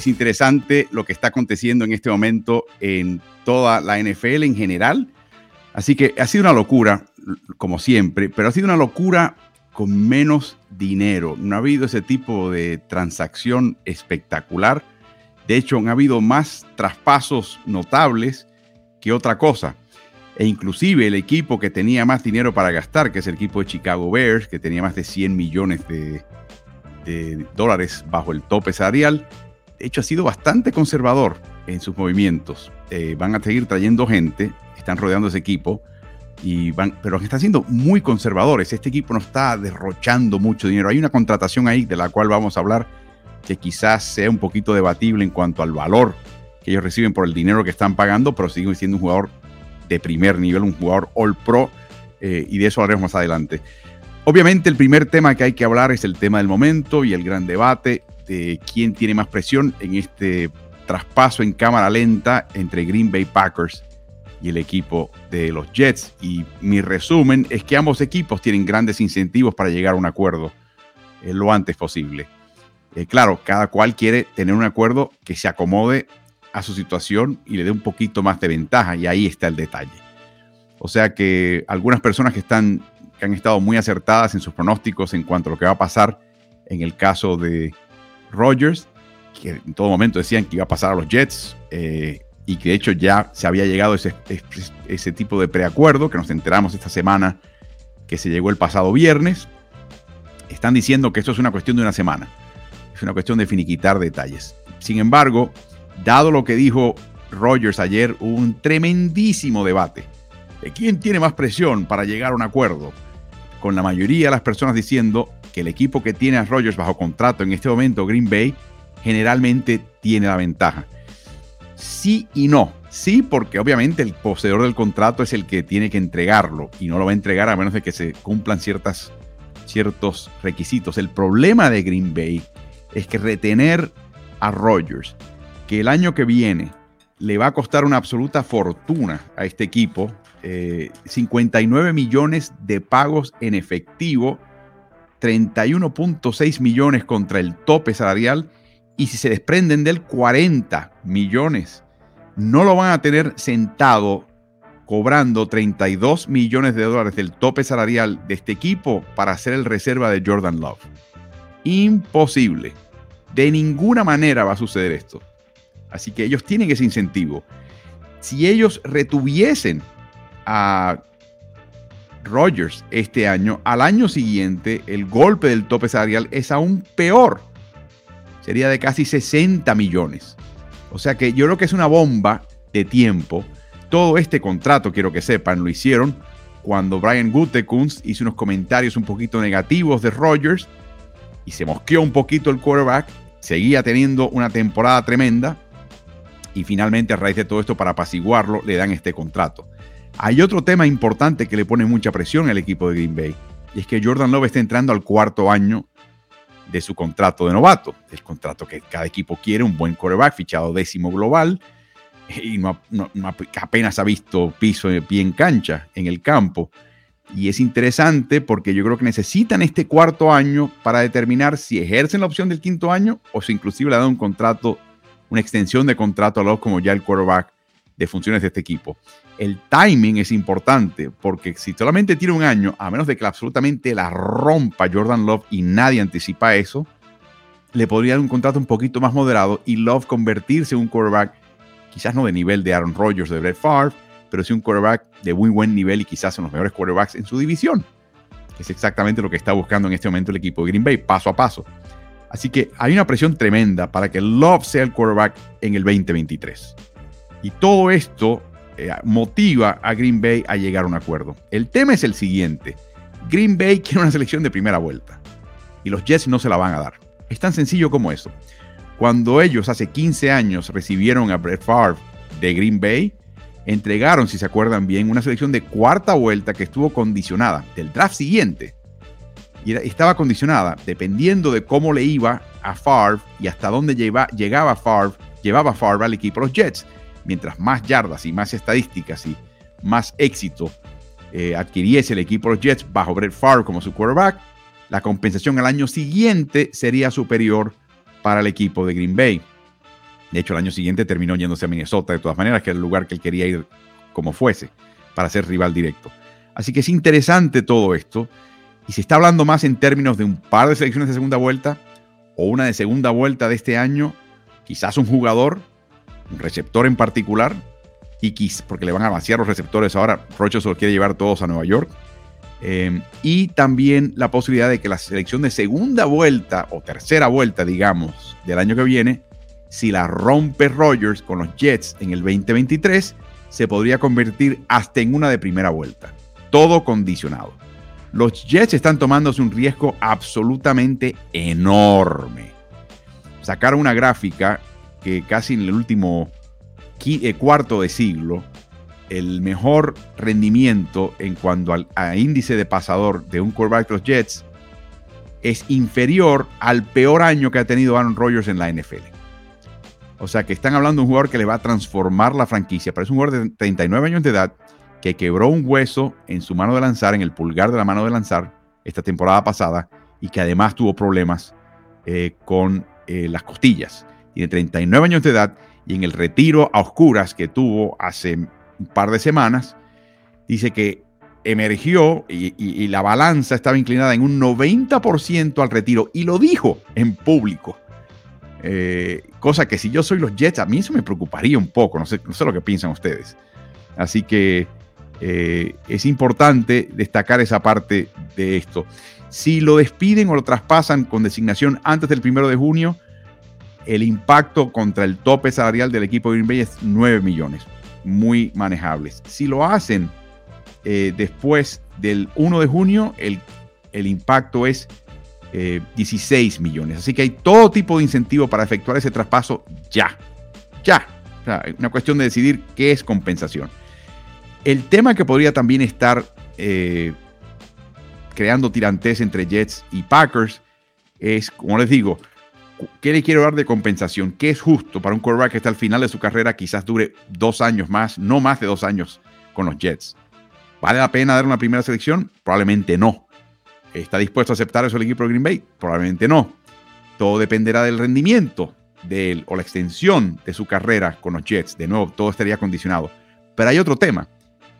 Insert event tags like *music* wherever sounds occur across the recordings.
es interesante lo que está aconteciendo en este momento en toda la NFL en general. Así que ha sido una locura, como siempre, pero ha sido una locura con menos dinero. No ha habido ese tipo de transacción espectacular. De hecho, han habido más traspasos notables que otra cosa. E inclusive el equipo que tenía más dinero para gastar, que es el equipo de Chicago Bears, que tenía más de 100 millones de, dólares bajo el tope salarial, de hecho ha sido bastante conservador en sus movimientos. Eh, van a seguir trayendo gente, están rodeando ese equipo, y van, pero están siendo muy conservadores. Este equipo no está derrochando mucho dinero. Hay una contratación ahí de la cual vamos a hablar que quizás sea un poquito debatible en cuanto al valor que ellos reciben por el dinero que están pagando, pero siguen siendo un jugador de primer nivel, un jugador All Pro, eh, y de eso hablaremos más adelante. Obviamente el primer tema que hay que hablar es el tema del momento y el gran debate quién tiene más presión en este traspaso en cámara lenta entre Green Bay Packers y el equipo de los Jets. Y mi resumen es que ambos equipos tienen grandes incentivos para llegar a un acuerdo eh, lo antes posible. Eh, claro, cada cual quiere tener un acuerdo que se acomode a su situación y le dé un poquito más de ventaja y ahí está el detalle. O sea que algunas personas que están que han estado muy acertadas en sus pronósticos en cuanto a lo que va a pasar en el caso de Rodgers, que en todo momento decían que iba a pasar a los Jets eh, y que de hecho ya se había llegado ese, ese tipo de preacuerdo que nos enteramos esta semana que se llegó el pasado viernes. Están diciendo que esto es una cuestión de una semana, es una cuestión de finiquitar detalles. Sin embargo, dado lo que dijo Rogers ayer, hubo un tremendísimo debate de quién tiene más presión para llegar a un acuerdo, con la mayoría de las personas diciendo que el equipo que tiene a Rogers bajo contrato en este momento, Green Bay, generalmente tiene la ventaja. Sí y no. Sí, porque obviamente el poseedor del contrato es el que tiene que entregarlo y no lo va a entregar a menos de que se cumplan ciertas, ciertos requisitos. El problema de Green Bay es que retener a Rogers que el año que viene le va a costar una absoluta fortuna a este equipo, 59 eh, millones de pagos en efectivo, 31.6 millones contra el tope salarial y si se desprenden del 40 millones, no lo van a tener sentado cobrando 32 millones de dólares del tope salarial de este equipo para hacer el reserva de Jordan Love. Imposible. De ninguna manera va a suceder esto. Así que ellos tienen ese incentivo. Si ellos retuviesen a Rogers este año, al año siguiente el golpe del tope salarial es aún peor. Sería de casi 60 millones. O sea que yo creo que es una bomba de tiempo. Todo este contrato, quiero que sepan, lo hicieron cuando Brian Gutekunst hizo unos comentarios un poquito negativos de Rogers y se mosqueó un poquito el quarterback. Seguía teniendo una temporada tremenda, y finalmente a raíz de todo esto para apaciguarlo le dan este contrato. Hay otro tema importante que le pone mucha presión al equipo de Green Bay y es que Jordan Love está entrando al cuarto año de su contrato de novato, el contrato que cada equipo quiere, un buen quarterback fichado décimo global y apenas ha visto piso de pie en cancha en el campo. Y es interesante porque yo creo que necesitan este cuarto año para determinar si ejercen la opción del quinto año o si inclusive le dan un contrato una extensión de contrato a Love como ya el quarterback de funciones de este equipo. El timing es importante porque si solamente tiene un año, a menos de que absolutamente la rompa Jordan Love y nadie anticipa eso, le podría dar un contrato un poquito más moderado y Love convertirse en un quarterback, quizás no de nivel de Aaron Rodgers, de Brett Favre, pero sí un quarterback de muy buen nivel y quizás en los mejores quarterbacks en su división. Es exactamente lo que está buscando en este momento el equipo de Green Bay, paso a paso. Así que hay una presión tremenda para que Love sea el quarterback en el 2023. Y todo esto eh, motiva a Green Bay a llegar a un acuerdo. El tema es el siguiente. Green Bay *laughs* quiere una selección de primera vuelta y los Jets no se la van a dar. Es tan sencillo como eso. Cuando ellos hace 15 años recibieron a Brett Favre de Green Bay, entregaron, si se acuerdan bien, una selección de cuarta vuelta que estuvo condicionada del draft siguiente y estaba condicionada dependiendo de cómo le iba a Favre y hasta dónde llegaba Favre, llevaba Favre al equipo los Jets. Mientras más yardas y más estadísticas y más éxito eh, adquiriese el equipo de los Jets bajo Brett Favre como su quarterback, la compensación al año siguiente sería superior para el equipo de Green Bay. De hecho, el año siguiente terminó yéndose a Minnesota de todas maneras, que era el lugar que él quería ir como fuese, para ser rival directo. Así que es interesante todo esto. Y se está hablando más en términos de un par de selecciones de segunda vuelta o una de segunda vuelta de este año, quizás un jugador, receptor en particular, y porque le van a vaciar los receptores ahora, Rocho se los quiere llevar todos a Nueva York. Em, y también la posibilidad de que la selección de segunda vuelta o tercera vuelta, digamos, del año que viene, si la rompe Rogers con los Jets en el 2023, se podría convertir hasta en una de primera vuelta. Todo condicionado. Los Jets están tomándose un riesgo absolutamente enorme. Sacaron una gráfica que casi en el último eh, cuarto de siglo el mejor rendimiento en cuanto al índice de pasador de un quarterback de los Jets es inferior al peor año que ha tenido Aaron Rodgers en la NFL. O sea que están hablando de un jugador que le va a transformar la franquicia, pero es un jugador de 39 años de edad que quebró un hueso en su mano de lanzar, en el pulgar de la mano de lanzar, esta temporada pasada, y que además tuvo problemas eh, con eh, las costillas. Tiene 39 años de edad y en el retiro a oscuras que tuvo hace un par de semanas, dice que emergió y, la balanza estaba inclinada en un 90% al retiro y lo dijo en público. Eh, cosa que si yo soy los Jets, a mí eso me preocuparía un poco, no sé, no sé lo que piensan ustedes. Así que eh, es importante destacar esa parte de esto. Si lo despiden o lo traspasan con designación antes del primero de junio, el impacto contra el tope salarial del equipo de Green Bay es 9 millones muy manejables. Si lo hacen eh, después del 1 de junio, el, impacto es 16 eh, millones. Así que hay todo tipo de incentivo para efectuar ese traspaso ya. Ya. una cuestión de decidir qué es compensación. El tema que podría también estar eh, creando tirantes entre Jets y Packers es, como les digo, ¿Qué le quiero dar de compensación? ¿Qué es justo para un quarterback que está al final de su carrera? Quizás dure dos años más, no más de dos años con los Jets. ¿Vale la pena dar una primera selección? Probablemente no. ¿Está dispuesto a aceptar eso el equipo de Green Bay? Probablemente no. Todo dependerá del rendimiento de él o la extensión de su carrera con los Jets. De nuevo, todo estaría condicionado. Pero hay otro tema.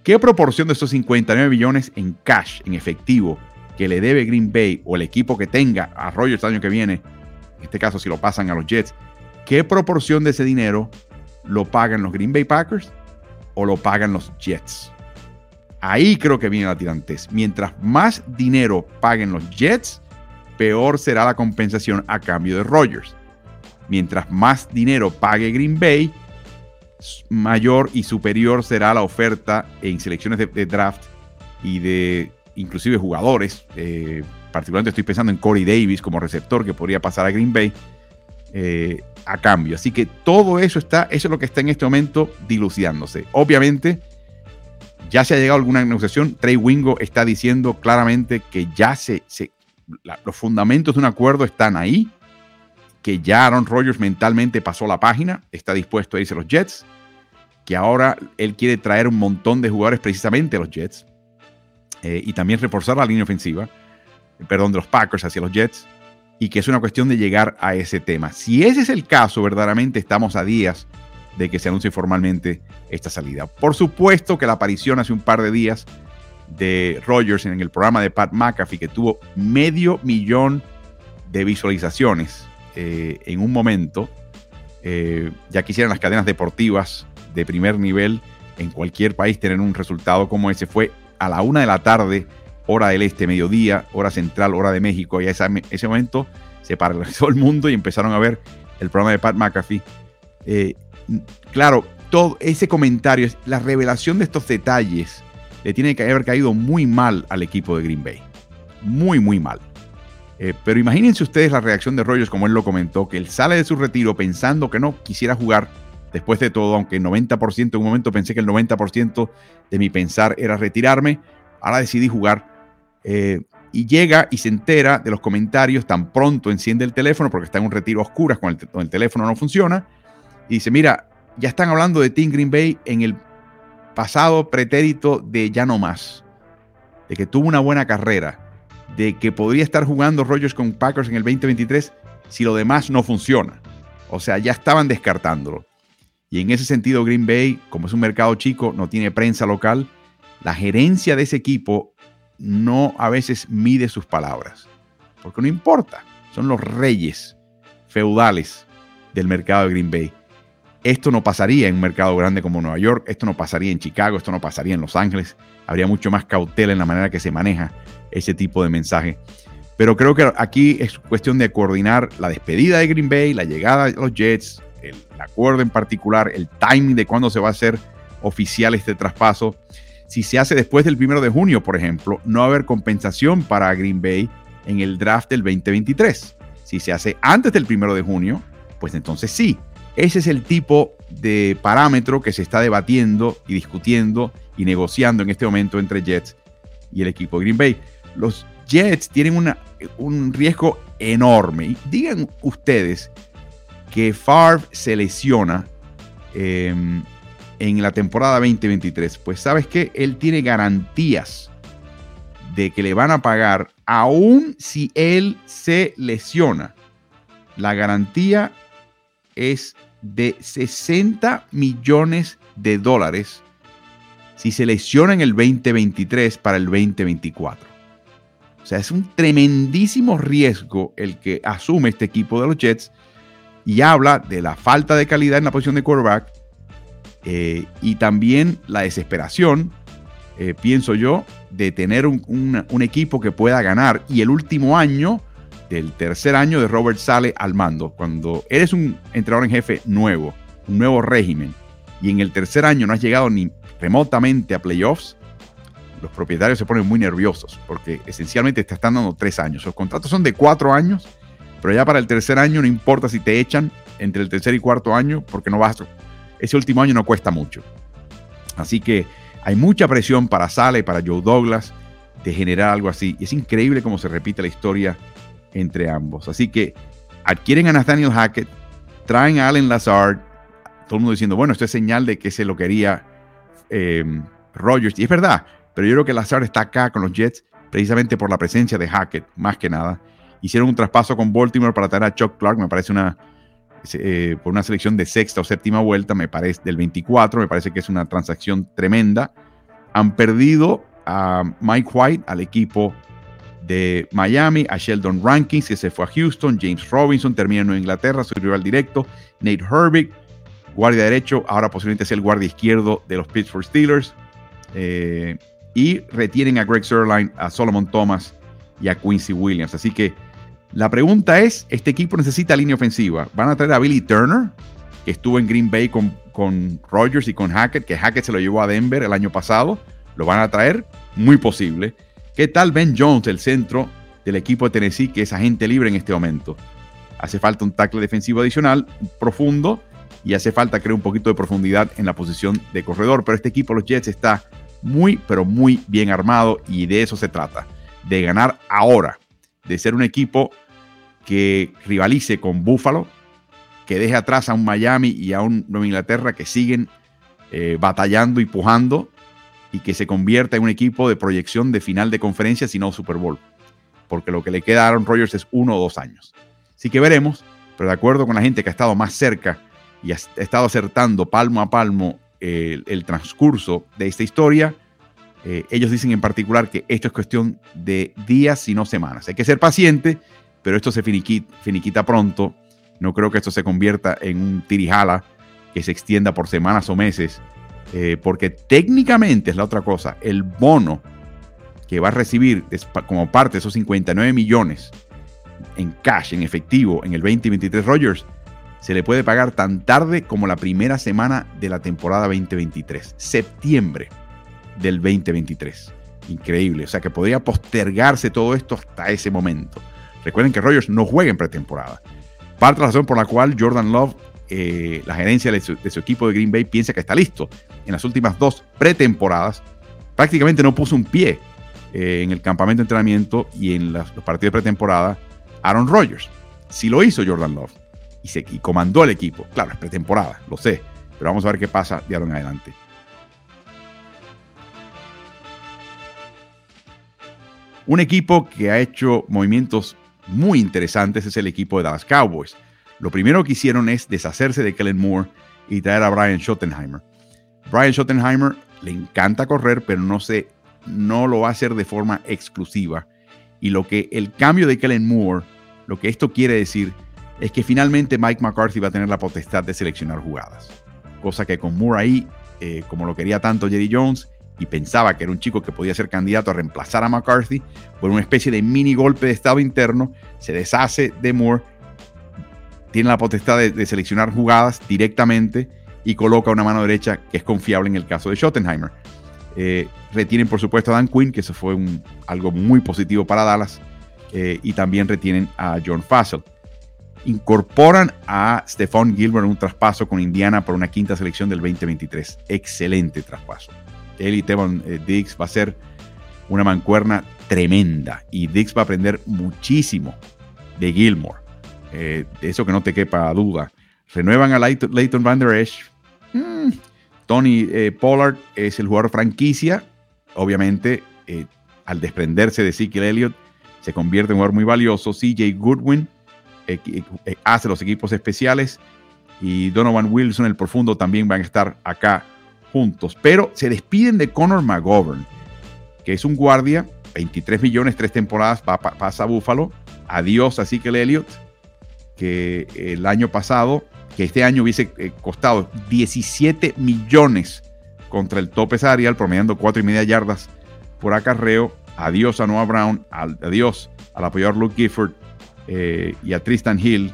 ¿Qué proporción de estos 59 millones en cash, en efectivo, que le debe Green Bay o el equipo que tenga a Rogers el año que viene en este caso si lo pasan a los Jets, ¿qué proporción de ese dinero lo pagan los Green Bay Packers o lo pagan los Jets? Ahí creo que viene la tirantez. Mientras más dinero paguen los Jets, peor será la compensación a cambio de Rodgers. Mientras más dinero pague Green Bay, mayor y superior será la oferta en selecciones de, draft y de inclusive jugadores. Eh, particularmente estoy pensando en Corey Davis como receptor que podría pasar a Green Bay eh, a cambio. Así que todo eso está, eso es lo que está en este momento dilucidándose. Obviamente, ya se ha llegado a alguna negociación. Trey Wingo está diciendo claramente que ya se, los fundamentos de un acuerdo están ahí, que ya Aaron Rodgers mentalmente pasó la página, está dispuesto a irse a los Jets, que ahora él quiere traer un montón de jugadores precisamente a los Jets eh, y también reforzar la línea ofensiva perdón, de los Packers hacia los Jets, y que es una cuestión de llegar a ese tema. Si ese es el caso, verdaderamente estamos a días de que se anuncie formalmente esta salida. Por supuesto que la aparición hace un par de días de Rogers en el programa de Pat McAfee, que tuvo medio millón de visualizaciones eh, en un momento, eh, ya quisieran las cadenas deportivas de primer nivel en cualquier país tener un resultado como ese, fue a la una de la tarde hora del este, mediodía, hora central, hora de México, y a ese, momento se paralizó *laughs* el mundo y empezaron a ver el programa de Pat McAfee. Eh, claro, todo ese comentario, la revelación de estos detalles, le tiene que haber caído muy mal al equipo de Green Bay. Muy, muy mal. Eh, pero imagínense ustedes la reacción de Rogers, como él lo comentó, que él sale de su retiro pensando que no quisiera jugar después de todo, aunque el 90%, en un momento pensé que el 90% de mi pensar era retirarme, ahora decidí jugar eh, y llega y se entera de los comentarios, tan pronto enciende el teléfono porque está en un retiro a oscuras cuando el, el teléfono no funciona, y dice, mira, ya están hablando de Team Green Bay en el pasado pretérito de ya no más, de que tuvo una buena carrera, de que podría estar jugando Rogers con Packers en el 2023 si lo demás no funciona. O sea, ya estaban descartándolo. Y en ese sentido, Green Bay, como es un mercado chico, no tiene prensa local, la gerencia de ese equipo no a veces mide sus palabras. Porque no importa, son los reyes feudales del mercado de Green Bay. Esto no pasaría en un mercado grande como Nueva York, esto no pasaría en Chicago, esto no pasaría en Los Ángeles. Habría mucho más cautela en la manera que se maneja ese tipo de mensaje. Pero creo que aquí es cuestión de coordinar la despedida de Green Bay, la llegada de los Jets, el, acuerdo en particular, el timing de cuándo se va a hacer oficial este traspaso. Si se hace después del primero de junio, por ejemplo, no va a haber compensación para Green Bay en el draft del 2023. Si se hace antes del primero de junio, pues entonces sí. Ese es el tipo de parámetro que se está debatiendo y discutiendo y negociando en este momento entre Jets y el equipo de Green Bay. Los Jets tienen un riesgo enorme. digan ustedes que Favre se lesiona em, en la temporada 2023. Pues sabes que él tiene garantías de que le van a pagar aún si él se lesiona. La garantía es de 60 millones de dólares si se lesiona en el 2023 para el 2024. O sea, es un tremendísimo riesgo el que asume este equipo de los Jets y habla de la falta de calidad en la posición de quarterback eh, y también la desesperación, eh, pienso yo, de tener un, equipo que pueda ganar. Y el último año, del tercer año de Robert Sale al mando, cuando eres un entrenador en jefe nuevo, un nuevo régimen, y en el tercer año no has llegado ni remotamente a playoffs, los propietarios se ponen muy nerviosos porque esencialmente te están dando tres años. Los contratos son de cuatro años, pero ya para el tercer año no importa si te echan entre el tercer y cuarto año porque no vas. Ese último año no cuesta mucho. Así que hay mucha presión para Sale para Joe Douglas de generar algo así. Y es increíble cómo se repite la historia entre ambos. Así que adquieren a Nathaniel Hackett, traen a Allen Lazard, todo el mundo diciendo, bueno, esto es señal de que se lo quería eh, Rogers. Y es verdad, pero yo creo que Lazard está acá con los Jets precisamente por la presencia de Hackett, más que nada. Hicieron un traspaso con Baltimore para traer a Chuck Clark, me parece una, eh, por una selección de sexta o séptima vuelta, me parece, del 24, me parece que es una transacción tremenda. Han perdido a Mike White, al equipo de Miami, a Sheldon Rankins, que se fue a Houston, James Robinson termina en Inglaterra, su rival directo, Nate Herbig, guardia derecho, ahora posiblemente sea el guardia izquierdo de los Pittsburgh Steelers. Eh, y retienen a Greg Sirline, a Solomon Thomas y a Quincy Williams. Así que la pregunta es, ¿este equipo necesita línea ofensiva? ¿Van a traer a Billy Turner, que estuvo en Green Bay con, con Rodgers y con Hackett, que Hackett se lo llevó a Denver el año pasado? ¿Lo van a traer? Muy posible. ¿Qué tal Ben Jones, el centro del equipo de Tennessee, que es agente libre en este momento? Hace falta un tackle defensivo adicional, profundo, y hace falta, creo, un poquito de profundidad en la posición de corredor. Pero este equipo, los Jets, está muy, pero muy bien armado y de eso se trata, de ganar ahora, de ser un equipo que rivalice con Buffalo, que deje atrás a un Miami y a un Nueva Inglaterra que siguen eh, batallando y pujando y que se convierta en un equipo de proyección de final de conferencia, si no Super Bowl. Porque lo que le queda a Aaron Rodgers es uno o dos años. Así que veremos, pero de acuerdo con la gente que ha estado más cerca y ha estado acertando palmo a palmo el, transcurso de esta historia, eh, ellos dicen en particular que esto es cuestión de días y no semanas. Hay que ser paciente, pero esto se finiquita, pronto. No creo que esto se convierta en un tirijala que se extienda por semanas o meses, eh, porque técnicamente es la otra cosa. El bono que va a recibir como parte de esos 59 millones en cash, en efectivo, en el 2023 Rogers, se le puede pagar tan tarde como la primera semana de la temporada 2023, septiembre del 2023. Increíble, o sea que podría postergarse todo esto hasta ese momento. Recuerden que Rogers no juega en pretemporada. Parte de la razón por la cual Jordan Love, eh, la gerencia de su, equipo de Green Bay, piensa que está listo. En las últimas dos pretemporadas, prácticamente no puso un pie eh, en el campamento de entrenamiento y en los partidos de pretemporada Aaron Rodgers. Sí lo hizo Jordan Love y, se, comandó el equipo. Claro, es pretemporada, lo sé, pero vamos a ver qué pasa de ahora en adelante. Un equipo que ha hecho movimientos muy interesantes es el equipo de Dallas Cowboys. lo primero que hicieron es deshacerse de Kellen Moore y traer a Brian Schottenheimer. Brian Schottenheimer le encanta correr, pero no, se, no lo va a hacer de forma exclusiva. Y lo que el cambio de Kellen Moore, lo que esto quiere decir es que finalmente Mike McCarthy va a tener la potestad de seleccionar jugadas. Cosa que con Moore ahí, eh, como lo quería tanto Jerry Jones, y pensaba que era un chico que podía ser candidato a reemplazar a McCarthy, por una especie de mini golpe de estado interno, se deshace de Moore, tiene la potestad de, seleccionar jugadas directamente y coloca una mano derecha que es confiable en el caso de Schottenheimer. Eh, retienen, por supuesto, a Dan Quinn, que eso fue algo muy positivo para Dallas, eh, y también retienen a John Fassel incorporan a Stephon Gilbert en un traspaso con Indiana por una quinta selección del 2023. Excelente traspaso. Él y Tevon eh, Diggs va a ser una mancuerna tremenda y Diggs va a aprender muchísimo de Gilmore. Eh, eso que no te quepa duda. Renuevan a Leighton, Van Der Esch. Mm, Tony eh, Pollard es el jugador franquicia. Obviamente, al desprenderse de Ezekiel Elliott, se convierte en un jugador muy valioso. CJ Goodwin eh, hace los equipos especiales y Donovan Wilson, el profundo, también van a estar acá juntos. Pero se despiden de Connor McGovern, que es un guardia, 23 millones, tres temporadas, pasa a Buffalo. Adiós así que el Elliott, que el año pasado, que este año hubiese eh, costado 17 millones contra el tope salarial, promediando cuatro y media yardas por acarreo. Adiós a Noah Brown, adiós al apoyador Luke Gifford eh, y a Tristan Hill,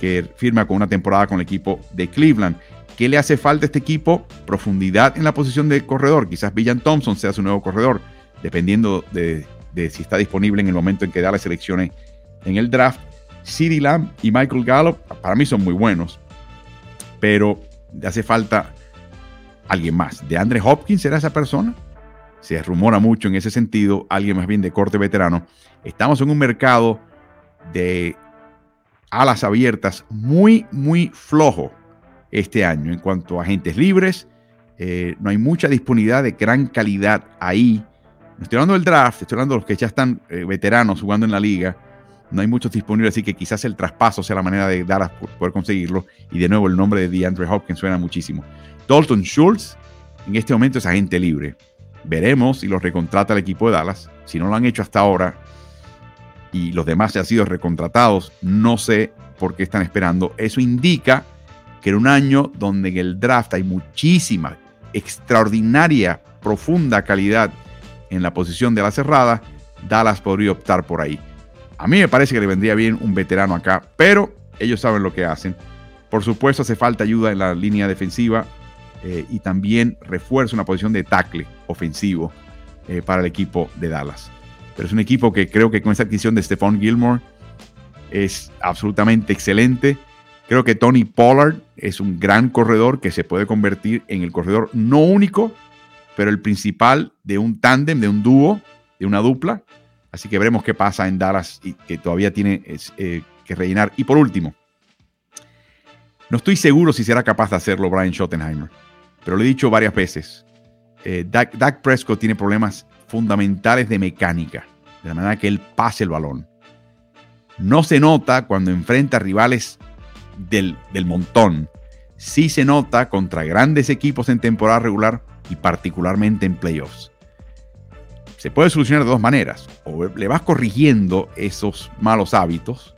que firma con una temporada con el equipo de Cleveland. ¿Qué le hace falta a este equipo? Profundidad en la posición de corredor. Quizás Villan Thompson sea su nuevo corredor, dependiendo de, si está disponible en el momento en que da las selecciones en el draft. CeeDee Lamb y Michael Gallup, para mí son muy buenos, pero le hace falta alguien más. ¿De Andre Hopkins será esa persona? Se rumora mucho en ese sentido, alguien más bien de corte veterano. Estamos en un mercado de alas abiertas muy, muy flojo este año en cuanto a agentes libres. Eh, no hay mucha disponibilidad de gran calidad ahí. No estoy hablando del draft, estoy hablando de los que ya están eh, veteranos jugando en la liga. No hay muchos disponibles, así que quizás el traspaso sea la manera de Dallas poder conseguirlo. Y de nuevo, el nombre de DeAndre Hopkins suena muchísimo. Dalton Schultz en este momento es agente libre. Veremos si lo recontrata el equipo de Dallas. Si no lo han hecho hasta ahora, y los demás ya han sido recontratados, no sé por qué están esperando. Eso indica que en un año donde en el draft hay muchísima, extraordinaria, profunda calidad en la posición de la cerrada, Dallas podría optar por ahí. A mí me parece que le vendría bien un veterano acá, pero ellos saben lo que hacen. Por supuesto, hace falta ayuda en la línea defensiva eh, y también refuerza una posición de tackle ofensivo eh, para el equipo de Dallas pero es un equipo que creo que con esa adquisición de Stephon Gilmore es absolutamente excelente. Creo que Tony Pollard es un gran corredor que se puede convertir en el corredor no único, pero el principal de un tándem, de un dúo, de una dupla. Así que veremos qué pasa en Dallas y que todavía tiene eh, que rellenar. Y por último, no estoy seguro si será capaz de hacerlo Brian Schottenheimer, pero lo he dicho varias veces. Eh, Dak Prescott tiene problemas fundamentales de mecánica, de la manera que él pase el balón. No se nota cuando enfrenta rivales del, del montón. Sí se nota contra grandes equipos en temporada regular y particularmente en playoffs. Se puede solucionar de dos maneras. O le vas corrigiendo esos malos hábitos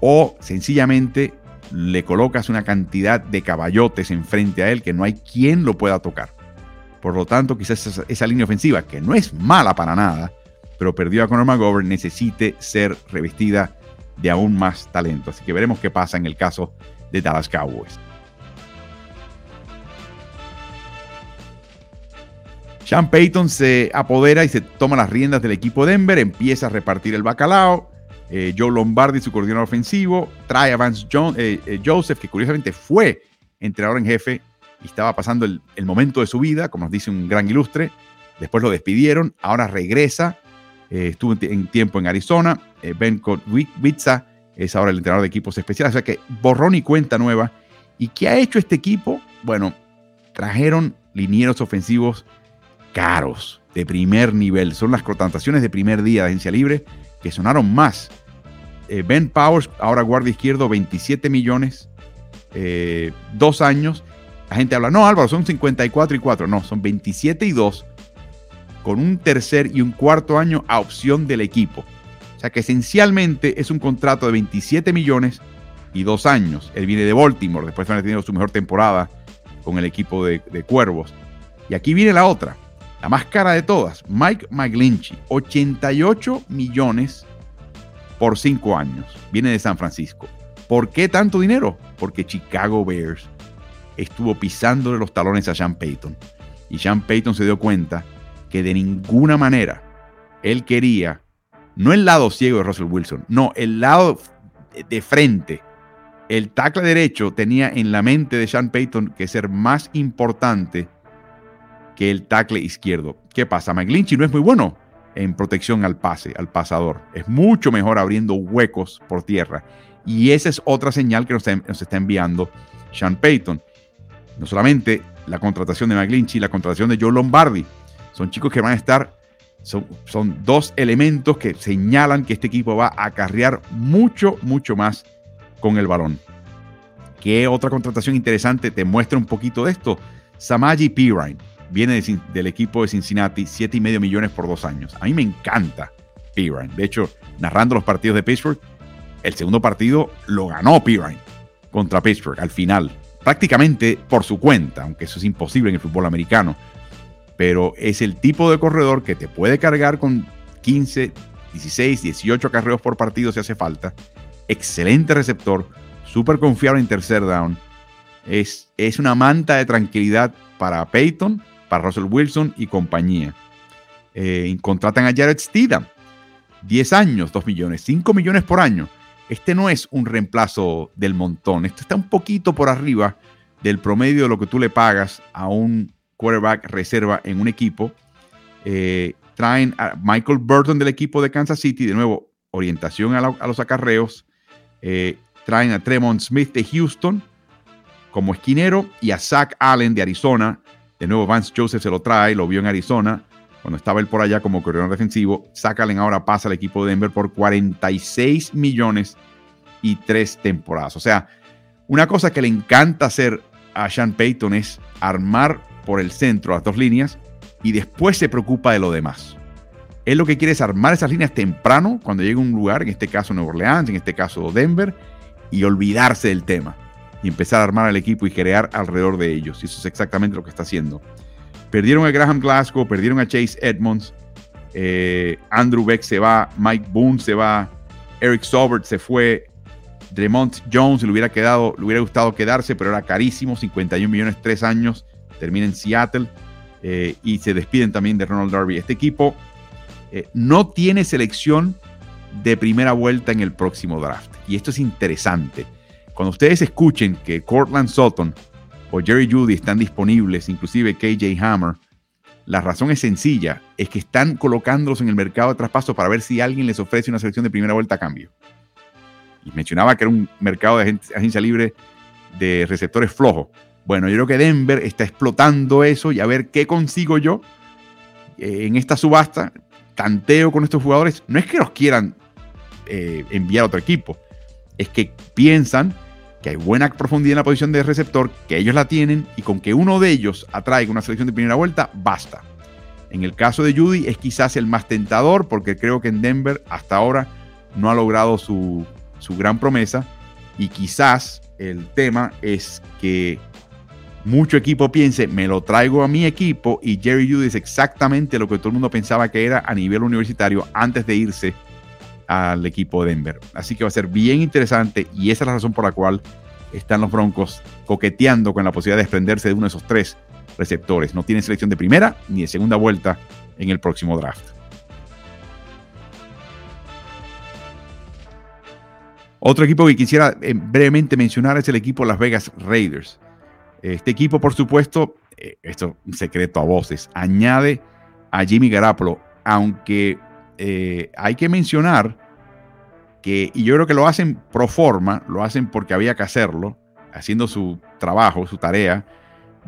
o sencillamente le colocas una cantidad de caballotes enfrente a él que no hay quien lo pueda tocar. Por lo tanto, quizás esa, línea ofensiva, que no es mala para nada, pero perdió a Conor McGovern, necesite ser revestida de aún más talento. Así que veremos qué pasa en el caso de Dallas Cowboys. Sean Payton se apodera y se toma las riendas del equipo Denver, empieza a repartir el bacalao. Eh, Joe Lombardi, su coordinador ofensivo, trae a Vance eh, eh, Joseph, que curiosamente fue entrenador en jefe estaba pasando el, momento de su vida, como nos dice un gran ilustre. Después lo despidieron, ahora regresa. Estuvo en tiempo en Arizona. Eh, ben Witza es ahora el entrenador de equipos especiales. O sea que borrón y cuenta nueva. ¿Y qué ha hecho este equipo? Bueno, trajeron linieros ofensivos caros, de primer nivel. Son las contrataciones de primer día de agencia libre que sonaron más Eh, ben Powers, ahora guardia izquierdo, 27 millones, eh, dos años. La gente habla, no Álvaro, son 54 y 4. No, son 27 y 2 con un tercer y un cuarto año a opción del equipo. Sea que esencialmente es un contrato de 27 millones y dos años. Él viene de Baltimore, después de haber tenido su mejor temporada con el equipo de, de Cuervos. Y aquí viene la otra, la más cara de todas, Mike McGlinchey, 88 millones por cinco años. Viene de San Francisco. ¿Por qué tanto dinero? Porque Chicago Bears estuvo pisándole los talones a Sean Payton. Y Sean Payton se dio cuenta que de ninguna manera él quería, no el lado ciego de Russell Wilson, no, el lado de frente. El tackle derecho tenía en la mente de Sean Payton que ser más importante que el tackle izquierdo. ¿Qué pasa? McGlinchey no es muy bueno en protección al pase, al pasador. Es mucho mejor abriendo huecos por tierra. Y esa es otra señal que nos está, enviando Sean Payton. No solamente la contratación de McGlinchey, la contratación de Joe Lombardi. Son chicos que van a estar, son, dos elementos que señalan que este equipo va a acarrear mucho, mucho más con el balón. ¿Qué otra contratación interesante te muestra un poquito de esto? Samaji Pirine viene del equipo de Cincinnati, siete y medio millones por dos años. A mí me encanta Pirine. De hecho, narrando los partidos de Pittsburgh, el segundo partido lo ganó Pirine contra Pittsburgh al final, prácticamente por su cuenta, aunque eso es imposible en el fútbol americano. Pero es el tipo de corredor que te puede cargar con 15, 16, 18 carreos por partido si hace falta. Excelente receptor, súper confiable en tercer down. Es, es una manta de tranquilidad para Peyton para Russell Wilson y compañía. Eh, contratan a Jared Steedham, 10 años, 2 millones, 5 millones por año. Este no es un reemplazo del montón, esto está un poquito por arriba del promedio de lo que tú le pagas a un quarterback reserva en un equipo. Eh, traen a Michael Burton del equipo de Kansas City, de nuevo, orientación a, los acarreos. Eh, traen a Tremont Smith de Houston como esquinero y a Zach Allen de Arizona de nuevo, Vance Joseph se lo trae, lo vio en Arizona, cuando estaba él por allá como corredor defensivo. Allen ahora pasa al equipo de Denver por 46 millones y tres temporadas. O sea, una cosa que le encanta hacer a Sean Payton es armar por el centro las dos líneas y después se preocupa de lo demás. Él lo que quiere es armar esas líneas temprano cuando llegue a un lugar, en este caso Nueva Orleans, en este caso Denver, y olvidarse del tema y empezar a armar al equipo y crear alrededor de ellos. Y eso es exactamente lo que está haciendo. Perdieron a Graham Glasgow, perdieron a Chase Edmonds, eh, Andrew Beck se va, Mike Boone se va, Eric Sobert se fue, Dremont Jones le hubiera quedado, le hubiera gustado quedarse, pero era carísimo, 51 millones, tres años, termina en Seattle eh, y se despiden también de Ronald Darby. Este equipo eh, no tiene selección de primera vuelta en el próximo draft y esto es interesante cuando ustedes escuchen que Cortland Sutton o Jerry Judy están disponibles, inclusive KJ Hammer, la razón es sencilla, es que están colocándolos en el mercado de traspaso para ver si alguien les ofrece una selección de primera vuelta a cambio. Y mencionaba que era un mercado de agencia libre de receptores flojos. Bueno, yo creo que Denver está explotando eso y a ver qué consigo yo en esta subasta. Tanteo con estos jugadores. No es que los quieran eh, enviar a otro equipo, es que piensan que hay buena profundidad en la posición de receptor, que ellos la tienen y con que uno de ellos atraiga una selección de primera vuelta, basta. En el caso de Judy es quizás el más tentador porque creo que en Denver hasta ahora no ha logrado su, gran promesa y quizás el tema es que mucho equipo piense, me lo traigo a mi equipo y Jerry Judy es exactamente lo que todo el mundo pensaba que era a nivel universitario antes de irse al equipo de Denver. Así que va a ser bien interesante y esa es la razón por la cual están los Broncos coqueteando con la posibilidad de desprenderse de uno de esos tres receptores. No tienen selección de primera ni de segunda vuelta en el próximo draft. Otro equipo que quisiera eh, brevemente mencionar es el equipo Las Vegas Raiders. Este equipo, por supuesto, eh, esto es un secreto a voces, añade a Jimmy Garapolo, aunque eh, hay que mencionar que, y yo creo que lo hacen pro forma, lo hacen porque había que hacerlo, haciendo su trabajo, su tarea,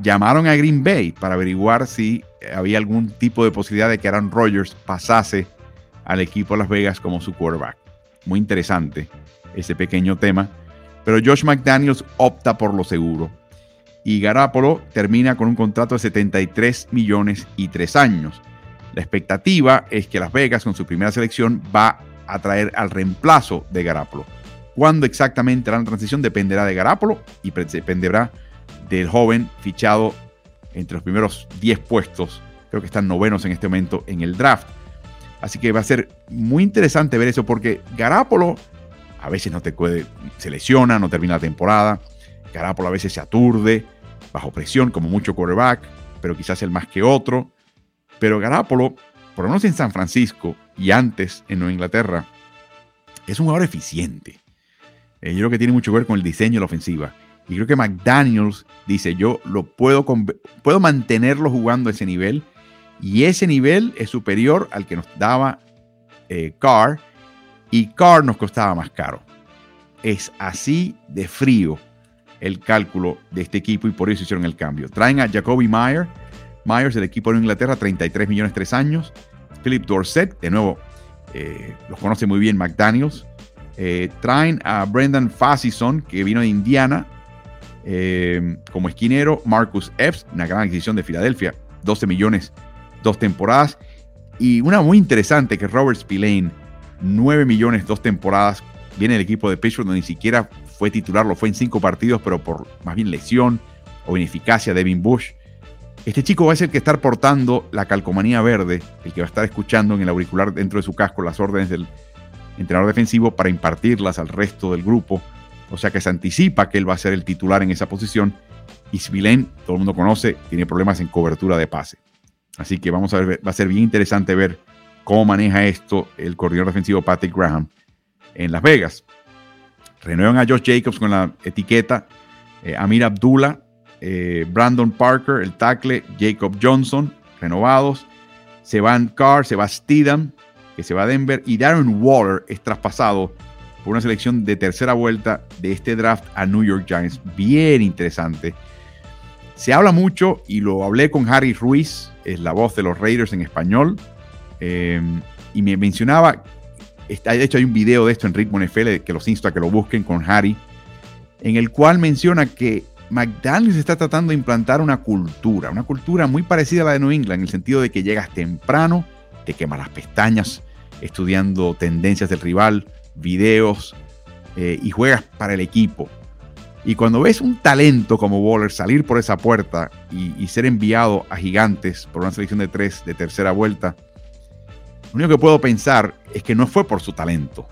llamaron a Green Bay para averiguar si había algún tipo de posibilidad de que Aaron Rodgers pasase al equipo de Las Vegas como su quarterback. muy interesante ese pequeño tema. Pero Josh McDaniels opta por lo seguro. Y Garapolo termina con un contrato de 73 millones y 3 años. La expectativa es que Las Vegas, con su primera selección, va a traer al reemplazo de Garapolo. Cuándo exactamente la transición dependerá de Garapolo y dependerá del joven fichado entre los primeros 10 puestos. Creo que están novenos en este momento en el draft. Así que va a ser muy interesante ver eso porque Garapolo a veces no te puede, se lesiona, no termina la temporada. Garapolo a veces se aturde, bajo presión, como mucho quarterback, pero quizás el más que otro. Pero Garapolo, por lo menos en San Francisco y antes en Nueva Inglaterra, es un jugador eficiente. Eh, yo creo que tiene mucho que ver con el diseño de la ofensiva. Y creo que McDaniels dice, yo lo puedo, puedo mantenerlo jugando a ese nivel. Y ese nivel es superior al que nos daba eh, Carr. Y Carr nos costaba más caro. Es así de frío el cálculo de este equipo y por eso hicieron el cambio. Traen a Jacoby Meyer, Myers del equipo de Inglaterra, 33 millones tres años. Philip Dorset, de nuevo, eh, los conoce muy bien McDaniels. Eh, traen a Brendan Fassison, que vino de Indiana, eh, como esquinero. Marcus Epps, una gran adquisición de Filadelfia, 12 millones, dos temporadas. Y una muy interesante que Robert Spillane, 9 millones, dos temporadas. Viene del equipo de Pittsburgh, ni siquiera fue titular, lo fue en cinco partidos, pero por más bien lesión o ineficacia de Devin Bush. Este chico va a ser el que estar portando la calcomanía verde, el que va a estar escuchando en el auricular dentro de su casco las órdenes del entrenador defensivo para impartirlas al resto del grupo. O sea que se anticipa que él va a ser el titular en esa posición. Y Svilén, todo el mundo conoce, tiene problemas en cobertura de pase. Así que vamos a ver, va a ser bien interesante ver cómo maneja esto el coordinador defensivo Patrick Graham en Las Vegas. Renuevan a Josh Jacobs con la etiqueta, eh, Amir Abdullah, eh, Brandon Parker, el tackle, Jacob Johnson, renovados. Se van Carr, se va Steedham, que se va a Denver, y Darren Waller es traspasado por una selección de tercera vuelta de este draft a New York Giants. Bien interesante. Se habla mucho, y lo hablé con Harry Ruiz, es la voz de los Raiders en español, eh, y me mencionaba de hecho, hay un video de esto en Ritmo NFL que los insto a que lo busquen con Harry, en el cual menciona que McDaniels está tratando de implantar una cultura, una cultura muy parecida a la de New England, en el sentido de que llegas temprano, te quemas las pestañas estudiando tendencias del rival, videos eh, y juegas para el equipo. Y cuando ves un talento como Waller salir por esa puerta y ser enviado a gigantes por una selección de tres de tercera vuelta, lo único que puedo pensar es que no fue por su talento,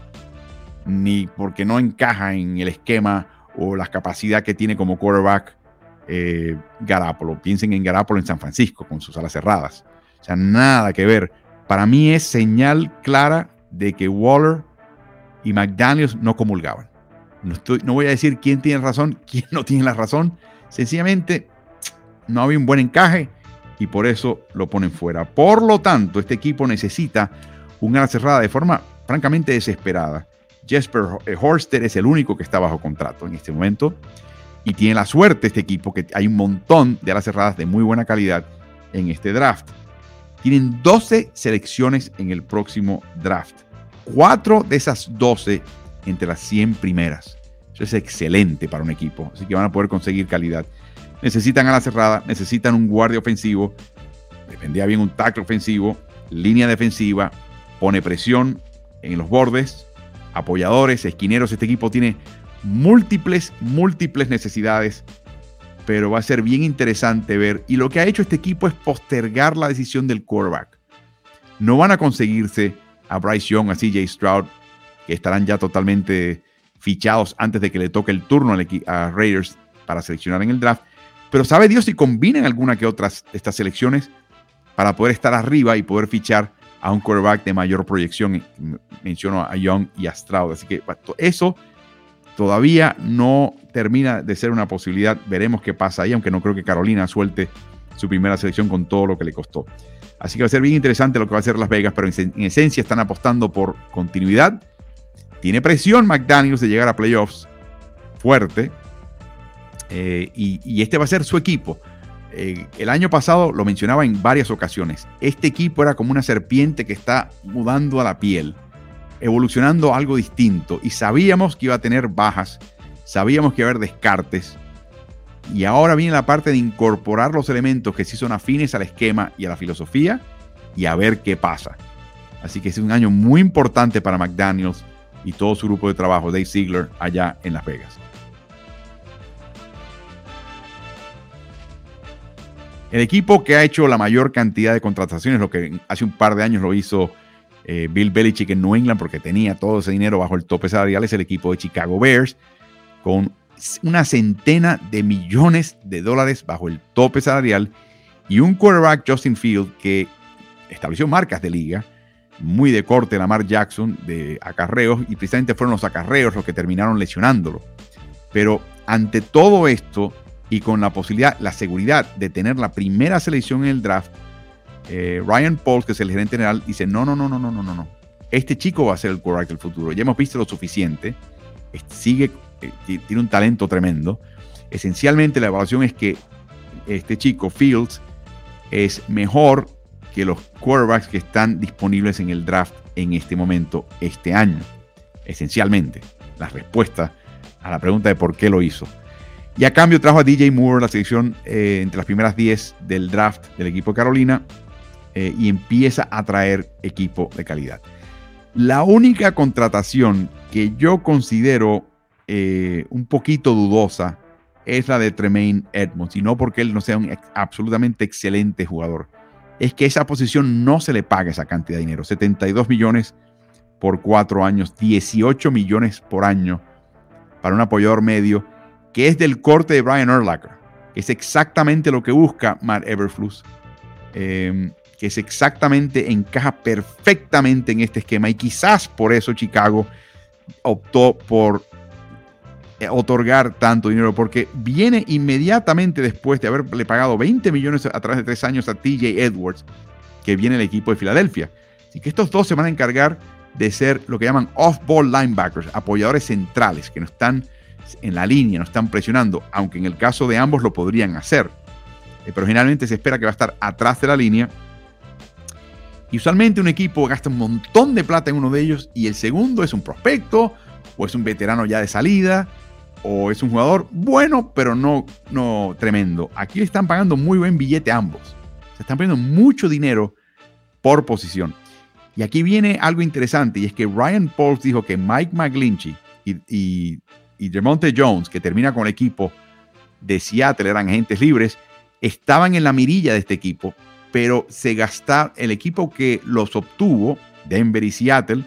ni porque no encaja en el esquema o la capacidad que tiene como quarterback eh, Garapolo. Piensen en Garapolo en San Francisco con sus alas cerradas. O sea, nada que ver. Para mí es señal clara de que Waller y McDaniels no comulgaban. No, no voy a decir quién tiene razón, quién no tiene la razón. Sencillamente no había un buen encaje y por eso lo ponen fuera. Por lo tanto, este equipo necesita un ala cerrada de forma francamente desesperada. Jesper eh, Horster es el único que está bajo contrato en este momento y tiene la suerte este equipo que hay un montón de alas cerradas de muy buena calidad en este draft. Tienen 12 selecciones en el próximo draft. Cuatro de esas 12 entre las 100 primeras. Eso es excelente para un equipo. Así que van a poder conseguir calidad necesitan a la cerrada, necesitan un guardia ofensivo, defendía bien un tackle ofensivo, línea defensiva, pone presión en los bordes, apoyadores, esquineros. Este equipo tiene múltiples, múltiples necesidades, pero va a ser bien interesante ver. Y lo que ha hecho este equipo es postergar la decisión del quarterback. No van a conseguirse a Bryce Young, a CJ Stroud, que estarán ya totalmente fichados antes de que le toque el turno a Raiders para seleccionar en el draft. Pero sabe Dios si combinan alguna que otras estas selecciones para poder estar arriba y poder fichar a un quarterback de mayor proyección. Menciono a Young y a Stroud. Así que eso todavía no termina de ser una posibilidad. Veremos qué pasa ahí, aunque no creo que Carolina suelte su primera selección con todo lo que le costó. Así que va a ser bien interesante lo que va a hacer Las Vegas, pero en, esencia están apostando por continuidad. Tiene presión McDaniels de llegar a playoffs fuerte, eh, y, este va a ser su equipo. Eh, el año pasado lo mencionaba en varias ocasiones. Este equipo era como una serpiente que está mudando a la piel. evolucionando algo distinto y sabíamos que iba a tener bajas, sabíamos que iba a haber descartes y ahora viene la parte de incorporar los elementos que sí son afines al esquema y a la filosofía y a ver qué pasa. Así que es un año muy importante para McDaniels y todo su grupo de trabajo, Dave Ziegler, allá en Las Vegas. El equipo que ha hecho la mayor cantidad de contrataciones, lo que hace un par de años lo hizo eh, Bill Belichick en New England porque tenía todo ese dinero bajo el tope salarial, es el equipo de Chicago Bears, con una centena de millones de dólares bajo el tope salarial y un quarterback, Justin Field, que estableció marcas de liga, muy de corte Lamar Jackson, de acarreos, y precisamente fueron los acarreos los que terminaron lesionándolo. Pero ante todo esto, y con la posibilidad, la seguridad de tener la primera selección en el draft, eh, Ryan Pauls, que es el gerente general, dice, no, no, no, no, no, no, no, no. Este chico va a ser el quarterback del futuro. Ya hemos visto lo suficiente. Sigue, eh, tiene un talento tremendo. Esencialmente la evaluación es que este chico, Fields, es mejor que los quarterbacks que están disponibles en el draft en este momento, este año. Esencialmente, la respuesta a la pregunta de por qué lo hizo. Y a cambio trajo a DJ Moore, la selección eh, entre las primeras 10 del draft del equipo de Carolina, eh, y empieza a traer equipo de calidad. La única contratación que yo considero eh, un poquito dudosa es la de Tremaine Edmonds, y no porque él no sea un absolutamente excelente jugador, es que esa posición no se le paga esa cantidad de dinero, 72 millones por cuatro años, 18 millones por año para un apoyador medio que es del corte de Brian Urlacher, que es exactamente lo que busca Matt Everfluss, em, que es exactamente, encaja perfectamente en este esquema. Y quizás por eso Chicago optó por eh, otorgar tanto dinero, porque viene inmediatamente después de haberle pagado 20 millones a través de tres años a TJ Edwards, que viene el equipo de Filadelfia. Así que estos dos se van a encargar de ser lo que llaman off-ball linebackers, apoyadores centrales, que no están en la línea, no están presionando, aunque en el caso de ambos lo podrían hacer. Eh, pero generalmente se espera que va a estar atrás de la línea. Y usualmente un equipo gasta un montón de plata en uno de ellos y el segundo es un prospecto o es un veterano ya de salida o es un jugador bueno pero no, no tremendo. Aquí le están pagando muy buen billete a ambos. Se están poniendo mucho dinero por posición. Y aquí viene algo interesante y es que Ryan Pauls dijo que Mike McGlinchey y, y y Demonte Jones, que termina con el equipo de Seattle, eran agentes libres, estaban en la mirilla de este equipo, pero se gastaron, el equipo que los obtuvo, Denver y Seattle,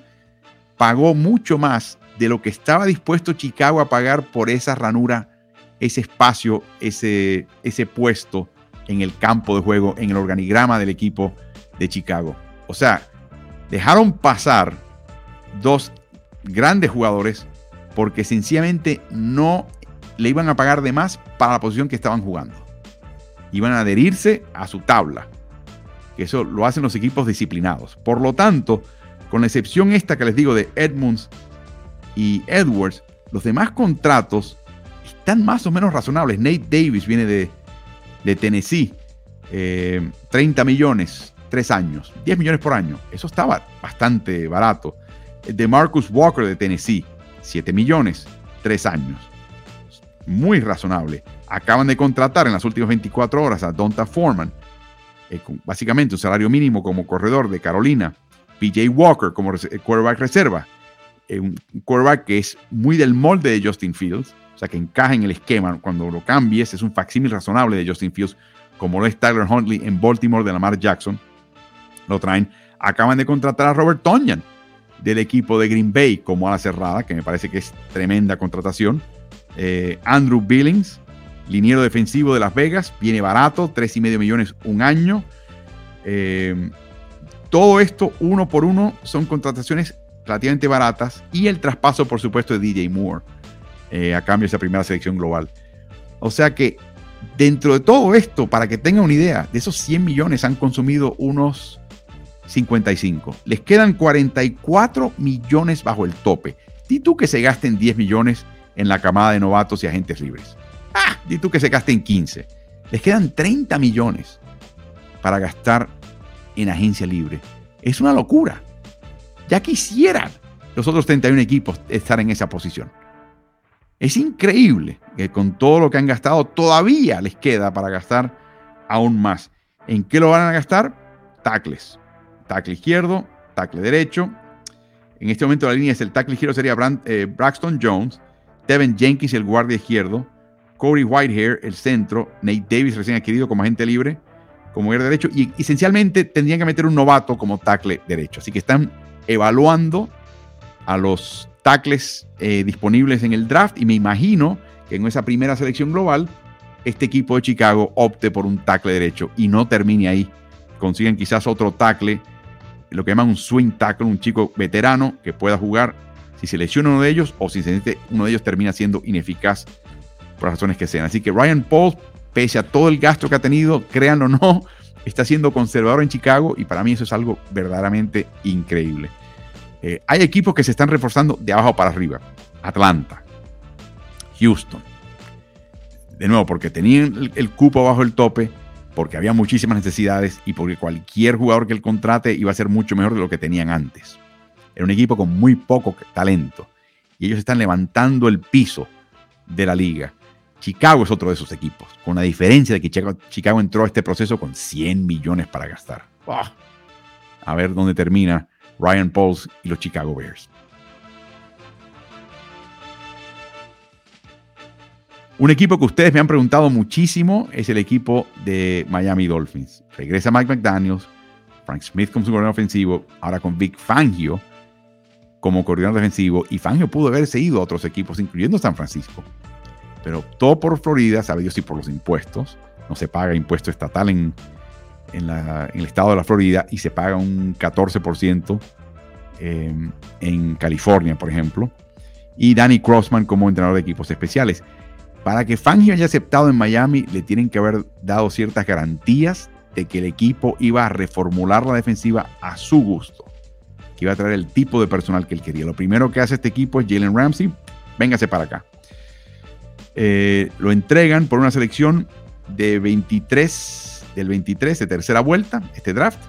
pagó mucho más de lo que estaba dispuesto Chicago a pagar por esa ranura, ese espacio, ese, ese puesto en el campo de juego, en el organigrama del equipo de Chicago. O sea, dejaron pasar dos grandes jugadores porque sencillamente no le iban a pagar de más para la posición que estaban jugando. Iban a adherirse a su tabla. Eso lo hacen los equipos disciplinados. Por lo tanto, con la excepción esta que les digo de Edmunds y Edwards, los demás contratos están más o menos razonables. Nate Davis viene de, Tennessee. 30 eh, millones, 3 años, 10 millones por año. Eso estaba bastante barato. De Marcus Walker de Tennessee, 7 millones, 3 años. Muy razonable. Acaban de contratar en las últimas 24 horas a Donta Foreman, eh, básicamente un salario mínimo como corredor de Carolina. PJ Walker como eh, quarterback reserva. Eh, un quarterback que es muy del molde de Justin Fields, o sea que encaja en el esquema. Cuando lo cambies, es un facsímil razonable de Justin Fields, como lo es Tyler Huntley en Baltimore de Lamar Jackson. Lo traen. Acaban de contratar a Robert Tonyan, del equipo de Green Bay como a la cerrada, que me parece que es tremenda contratación. Eh, Andrew Billings, liniero defensivo de Las Vegas, viene barato, 3,5 millones un año. Eh, todo esto, uno por uno, son contrataciones relativamente baratas y el traspaso, por supuesto, de DJ Moore eh, a cambio de esa primera selección global. O sea que dentro de todo esto, para que tengan una idea, de esos 100 millones han consumido unos 55. Les quedan 44 millones bajo el tope. Di tú que se gasten 10 millones en la camada de novatos y agentes libres. Ah, di tú que se gasten 15. Les quedan 30 millones para gastar en agencia libre. Es una locura. Ya quisieran los otros 31 equipos estar en esa posición. Es increíble que con todo lo que han gastado todavía les queda para gastar aún más. ¿En qué lo van a gastar? Tacles. Tackle izquierdo, tackle derecho. En este momento la línea es el tackle izquierdo sería eh, Braxton Jones, Devin Jenkins el guardia izquierdo, Corey Whitehair el centro, Nate Davis recién adquirido como agente libre, como guardia derecho y esencialmente tendrían que meter un novato como tackle derecho. Así que están evaluando a los tackles eh, disponibles en el draft y me imagino que en esa primera selección global este equipo de Chicago opte por un tackle derecho y no termine ahí. Consiguen quizás otro tackle, lo que llaman un swing tackle, un chico veterano que pueda jugar si se lesiona uno de ellos o si uno de ellos termina siendo ineficaz por razones que sean. Así que Ryan Paul, pese a todo el gasto que ha tenido, créanlo o no, *laughs* está siendo conservador en Chicago y para mí eso es algo verdaderamente increíble. Eh, hay equipos que se están reforzando de abajo para arriba. Atlanta, Houston. De nuevo, porque tenían el, cupo bajo el tope, porque había muchísimas necesidades y porque cualquier jugador que él contrate iba a ser mucho mejor de lo que tenían antes. Era un equipo con muy poco talento y ellos están levantando el piso de la liga. Chicago es otro de esos equipos, con la diferencia de que Chicago, entró a este proceso con 100 millones para gastar. A ver dónde termina Ryan Pauls y los Chicago Bears. Un equipo que ustedes me han preguntado muchísimo es el equipo de Miami Dolphins. Regresa Mike McDaniels, Frank Smith como su coordinador ofensivo, ahora con Vic Fangio como coordinador defensivo. Y Fangio pudo haberse ido a otros equipos, incluyendo San Francisco. Pero todo por Florida, sabe Dios si por los impuestos. No se paga impuesto estatal en, el estado de la Florida y se paga un 14% em, en California, por ejemplo. Y Danny Crossman como entrenador de equipos especiales. Para que Fangio haya aceptado en Miami, le tienen que haber dado ciertas garantías de que el equipo iba a reformular la defensiva a su gusto, que iba a traer el tipo de personal que él quería. Lo primero que hace este equipo es Jalen Ramsey, véngase para acá. Eh, lo entregan por una selección de 23 del 23 de tercera vuelta, este draft,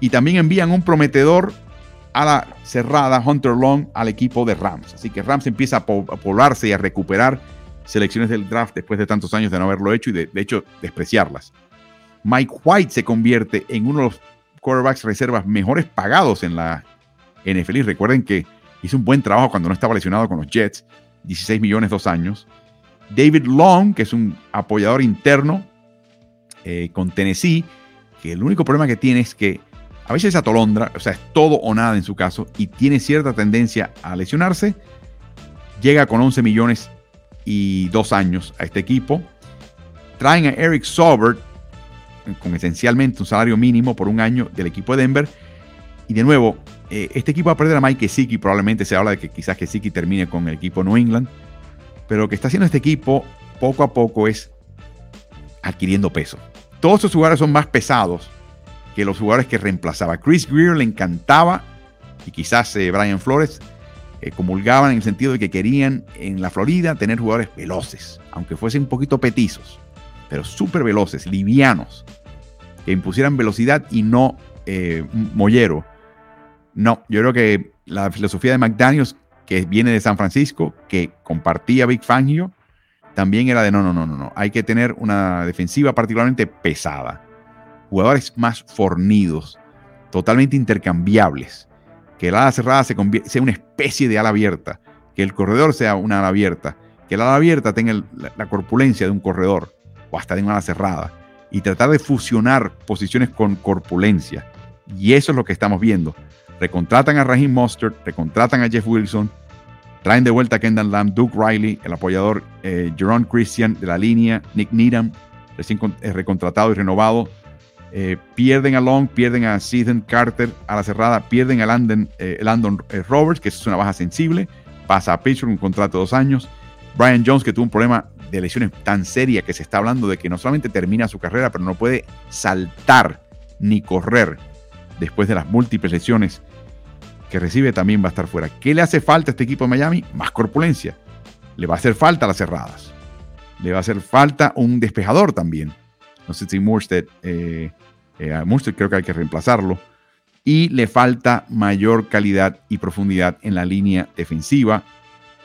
y también envían un prometedor a la cerrada Hunter Long al equipo de Rams. Así que Rams empieza a, poblarse y a recuperar selecciones del draft después de tantos años de no haberlo hecho y de, hecho despreciarlas. Mike White se convierte en uno de los quarterbacks reservas mejores pagados en la NFL. Y recuerden que hizo un buen trabajo cuando no estaba lesionado con los Jets, 16 millones dos años. David Long, que es un apoyador interno, eh, con Tennessee, que el único problema que tiene es que a veces es atolondra, o sea, es todo o nada en su caso, y tiene cierta tendencia a lesionarse. Llega con 11 millones y dos años a este equipo. Traen a Eric Saubert con esencialmente un salario mínimo por un año del equipo de Denver. Y de nuevo, eh, este equipo va a perder a Mike Gesicki. Probablemente se habla de que quizás Gesicki termine con el equipo New England. Pero lo que está haciendo este equipo poco a poco es adquiriendo peso. Todos esos jugadores son más pesados que los jugadores que reemplazaba. Chris Greer le encantaba, y quizás eh, Brian Flores, eh, comulgaban en el sentido de que querían en la Florida tener jugadores veloces, aunque fuesen un poquito petizos, pero súper veloces, livianos, que impusieran velocidad y no eh, mollero. No, yo creo que la filosofía de McDaniels, que viene de San Francisco, que compartía Big Fangio, también era de no, no, no, no, no. Hay que tener una defensiva particularmente pesada. Jugadores más fornidos, totalmente intercambiables. Que el ala cerrada se sea una especie de ala abierta. Que el corredor sea una ala abierta. Que el ala abierta tenga la, corpulencia de un corredor o hasta de una ala cerrada. Y tratar de fusionar posiciones con corpulencia. Y eso es lo que estamos viendo. Recontratan a Raheem Mostert, recontratan a Jeff Wilson, Traen de vuelta a Kendall Lamb, Duke Riley, el apoyador eh, Jerome Christian de la línea, Nick Needham, recién eh, recontratado y renovado. Eh, pierden a Long, pierden a Season Carter a la cerrada, pierden a Landon, Landon Roberts, que es una baja sensible, pasa a Pittsburgh un contrato de dos años. Brian Jones, que tuvo un problema de lesiones tan seria que se está hablando de que no solamente termina su carrera, pero no puede saltar ni correr después de las múltiples lesiones que recibe también va a estar fuera. ¿Qué le hace falta a este equipo de Miami? Más corpulencia. Le va a hacer falta las cerradas. Le va a hacer falta un despejador también. No sé si Morstead, eh, eh creo que hay que reemplazarlo. y le falta mayor calidad y profundidad en la línea defensiva.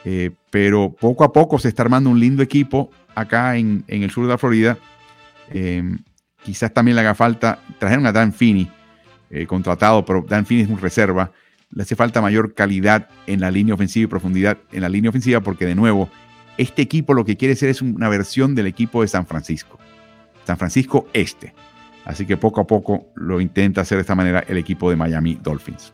Eh, pero poco a poco se está armando un lindo equipo acá en, el sur de la Florida. Em, quizás también le haga falta, trajeron a Dan Finney eh, contratado, pero Dan Finney es un reserva. Le hace falta mayor calidad en la línea ofensiva y profundidad en la línea ofensiva porque de nuevo, este equipo lo que quiere ser es una versión del equipo de San Francisco. San Francisco Este. Así que poco a poco lo intenta hacer de esta manera el equipo de Miami Dolphins.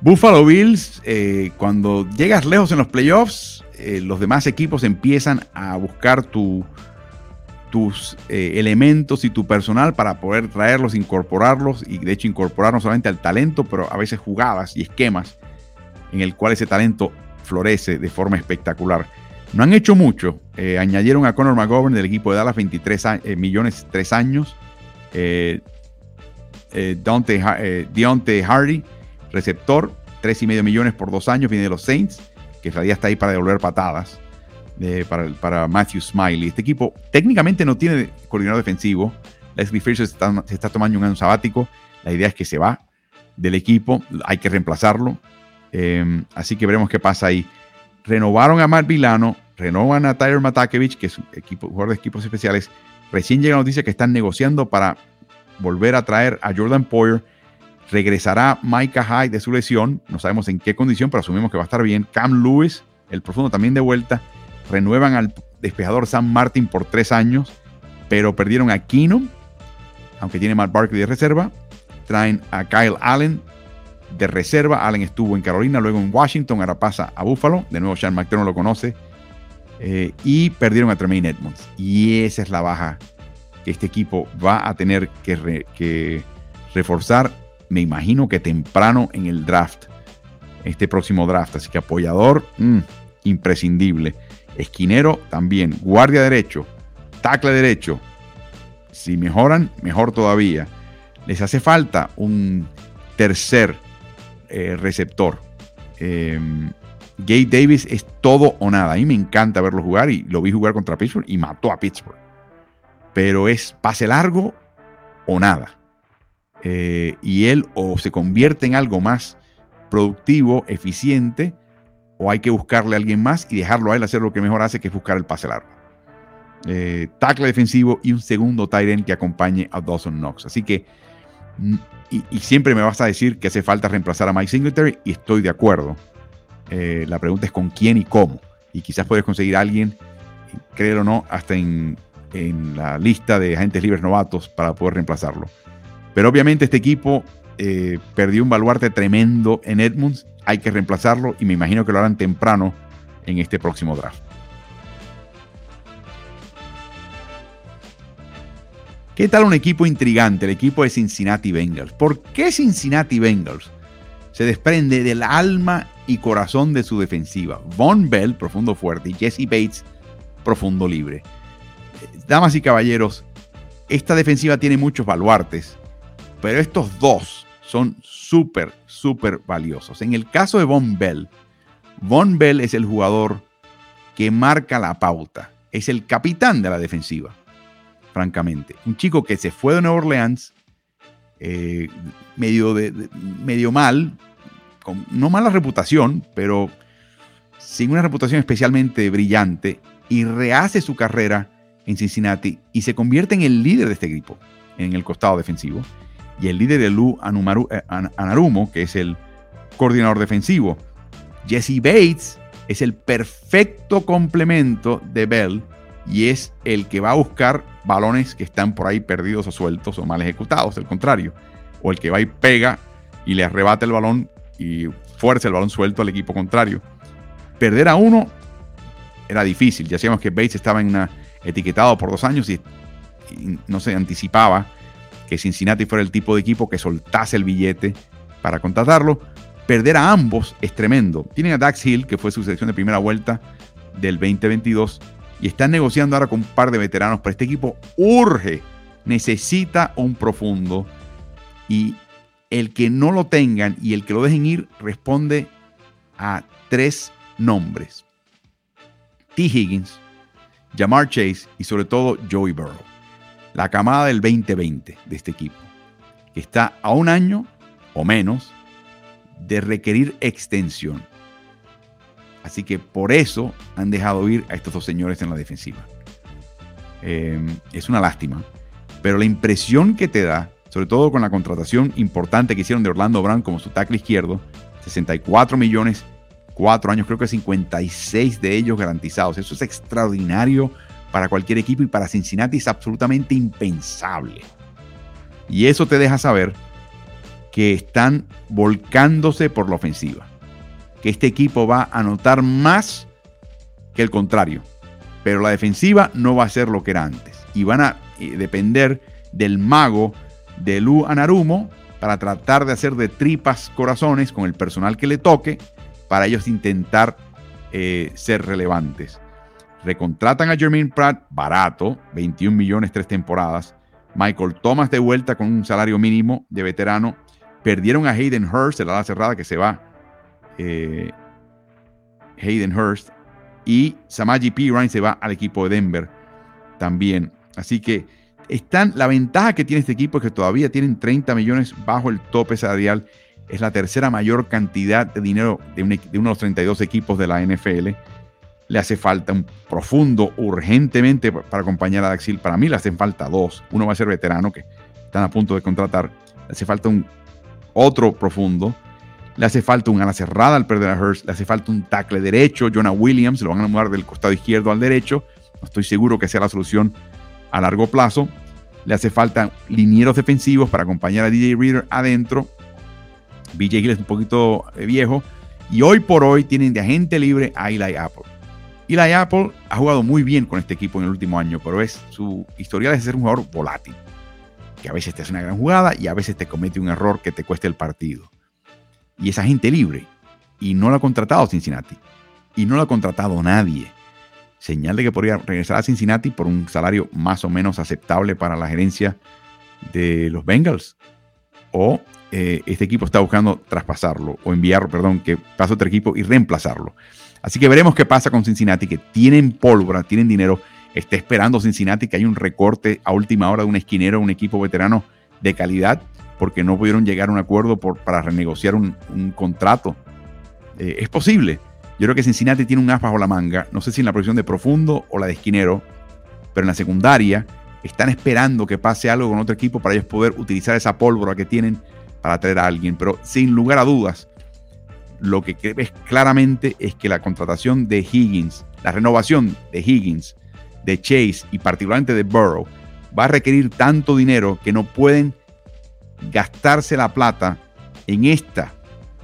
Buffalo Bills, eh, cuando llegas lejos en los playoffs, eh, los demás equipos empiezan a buscar tus eh, elementos y tu personal para poder traerlos, incorporarlos y de hecho incorporar no solamente al talento, pero a veces jugadas y esquemas en el cual ese talento florece de forma espectacular. No han hecho mucho. añadieron a Conor McGovern del equipo de Dallas 23 millones 3 años. Deontay Hardy receptor, 3,5 millones por dos años, viene de los Saints, que todavía está ahí para devolver patadas para, Matthew Smiley. Este equipo técnicamente no tiene coordinador defensivo. Leslie Fisher se está, tomando un año sabático. La idea es que se va del equipo, hay que reemplazarlo. Em, así que veremos qué pasa ahí. Renovaron a Mark Vilano, renovan a Tyler Matakevich, que es un jugador de equipos especiales. Recién llega la noticia que están negociando para volver a traer a Jordan Poyer Regresará Micah Hyde de su lesión, no sabemos en qué condición, pero asumimos que va a estar bien. Cam Lewis, el profundo también de vuelta. Renuevan al despejador Sam Martin por tres años, pero perdieron a Keenum, aunque tiene Matt Barkley de reserva. Traen a Kyle Allen de reserva. Allen estuvo en Carolina, luego en Washington, ahora pasa a Buffalo. De nuevo, Sean McDermott lo conoce. Eh, y perdieron a Tremaine Edmonds. Y esa es la baja que este equipo va a tener que, reforzar me imagino que temprano en el draft, este próximo draft. Así que apoyador, mm, imprescindible. Esquinero también. Guardia derecho, tackle derecho. Si mejoran, mejor todavía. Les hace falta un tercer eh, receptor. Eh, Gabe Davis es todo o nada. A mí me encanta verlo jugar y lo vi jugar contra Pittsburgh y mató a Pittsburgh. Pero es pase largo o nada. Eh, y él o se convierte en algo más productivo, eficiente, o hay que buscarle a alguien más y dejarlo a él hacer lo que mejor hace, que es buscar el pase largo. Eh, tackle defensivo y un segundo tight que acompañe a Dawson Knox. Así que, mm, y, siempre me vas a decir que hace falta reemplazar a Mike Singletary, y estoy de acuerdo. Eh, la pregunta es con quién y cómo. Y quizás puedes conseguir a alguien, créelo o no, hasta en, en la lista de agentes libres novatos para poder reemplazarlo. Pero obviamente este equipo eh, perdió un baluarte tremendo en Edmunds. Hay que reemplazarlo y me imagino que lo harán temprano en este próximo draft. ¿Qué tal un equipo intrigante? El equipo de Cincinnati Bengals. ¿Por qué Cincinnati Bengals se desprende del alma y corazón de su defensiva? Von Bell, profundo fuerte, y Jesse Bates, profundo libre. Damas y caballeros, esta defensiva tiene muchos baluartes, pero estos dos son súper, súper valiosos. En el caso de Von Bell, Von Bell es el jugador que marca la pauta. Es el capitán de la defensiva, francamente. Un chico que se fue de Nueva Orleans eh, medio, medio mal, con no mala reputación, pero sin una reputación especialmente brillante, y rehace su carrera en Cincinnati y se convierte en el líder de este equipo en el costado defensivo y el líder de Lou eh, Anarumo, que es el coordinador defensivo. Jesse Bates es el perfecto complemento de Bell y es el que va a buscar balones que están por ahí perdidos o sueltos o mal ejecutados, el contrario. O el que va y pega y le arrebata el balón y fuerza el balón suelto al equipo contrario. Perder a uno era difícil. Ya sabíamos que Bates estaba etiquetado por dos años y no se anticipaba que Cincinnati fuera el tipo de equipo que soltase el billete para contratarlo. Perder a ambos es tremendo. Tienen a Dax Hill, que fue su selección de primera vuelta del 2022, y están negociando ahora con un par de veteranos, pero este equipo urge, necesita un profundo, y el que no lo tengan y el que lo dejen ir responde a tres nombres. T. Higgins, Jamar Chase y sobre todo Joey Burrow. la camada del 2020 de este equipo, que está a un año o menos de requerir extensión. Así que por eso han dejado ir a estos dos señores en la defensiva. Em, es una lástima, pero la impresión que te da, sobre todo con la contratación importante que hicieron de Orlando Brown como su tackle izquierdo, 64 millones, 4 años, creo que 56 de ellos garantizados. Eso es extraordinario para cualquier equipo y para Cincinnati es absolutamente impensable. Y eso te deja saber que están volcándose por la ofensiva. Que este equipo va a anotar más que el contrario. Pero la defensiva no va a ser lo que era antes. Y van a eh, depender del mago de Lu Anarumo para tratar de hacer de tripas corazones con el personal que le toque para ellos intentar eh, ser relevantes. Recontratan a Jermaine Pratt barato, 21 millones tres temporadas. Michael Thomas de vuelta con un salario mínimo de veterano. Perdieron a Hayden Hurst, el ala cerrada que se va. Eh, Hayden Hurst. Y Samaji Ryan se va al equipo de Denver también. Así que están, la ventaja que tiene este equipo es que todavía tienen 30 millones bajo el tope salarial. Es la tercera mayor cantidad de dinero de, de uno de los 32 equipos de la NFL le hace falta un profundo urgentemente para acompañar a Daxil. Para mí le hacen falta dos. Uno va a ser veterano que están a punto de contratar. Le hace falta un otro profundo. Le hace falta un ala cerrada al perder a Hurst. Le hace falta un tackle derecho. Jonah Williams lo van a mudar del costado izquierdo al derecho. No estoy seguro que sea la solución a largo plazo. Le hace falta linieros defensivos para acompañar a DJ Reader adentro. BJ Hill es un poquito eh, viejo. Y hoy por hoy tienen de agente libre a Eli Apple. Eli Apple ha jugado muy bien con este equipo en el último año, pero es su historial es ser un jugador volátil, que a veces te hace una gran jugada y a veces te comete un error que te cueste el partido. Y esa gente libre, y no lo ha contratado Cincinnati, y no lo ha contratado nadie. Señal de que podría regresar a Cincinnati por un salario más o menos aceptable para la gerencia de los Bengals. O eh, este equipo está buscando traspasarlo, o enviarlo, perdón, que pase otro equipo y reemplazarlo. Así que veremos qué pasa con Cincinnati, que tienen pólvora, tienen dinero. Está esperando Cincinnati que haya un recorte a última hora de un esquinero, un equipo veterano de calidad, porque no pudieron llegar a un acuerdo para renegociar un, contrato. Eh, es posible. Yo creo que Cincinnati tiene un as bajo la manga. No sé si en la posición de profundo o la de esquinero, pero en la secundaria están esperando que pase algo con otro equipo para ellos poder utilizar esa pólvora que tienen para traer a alguien. Pero sin lugar a dudas, lo que ves claramente es que la contratación de Higgins, la renovación de Higgins, de Chase y particularmente de Burrow, va a requerir tanto dinero que no pueden gastarse la plata en esta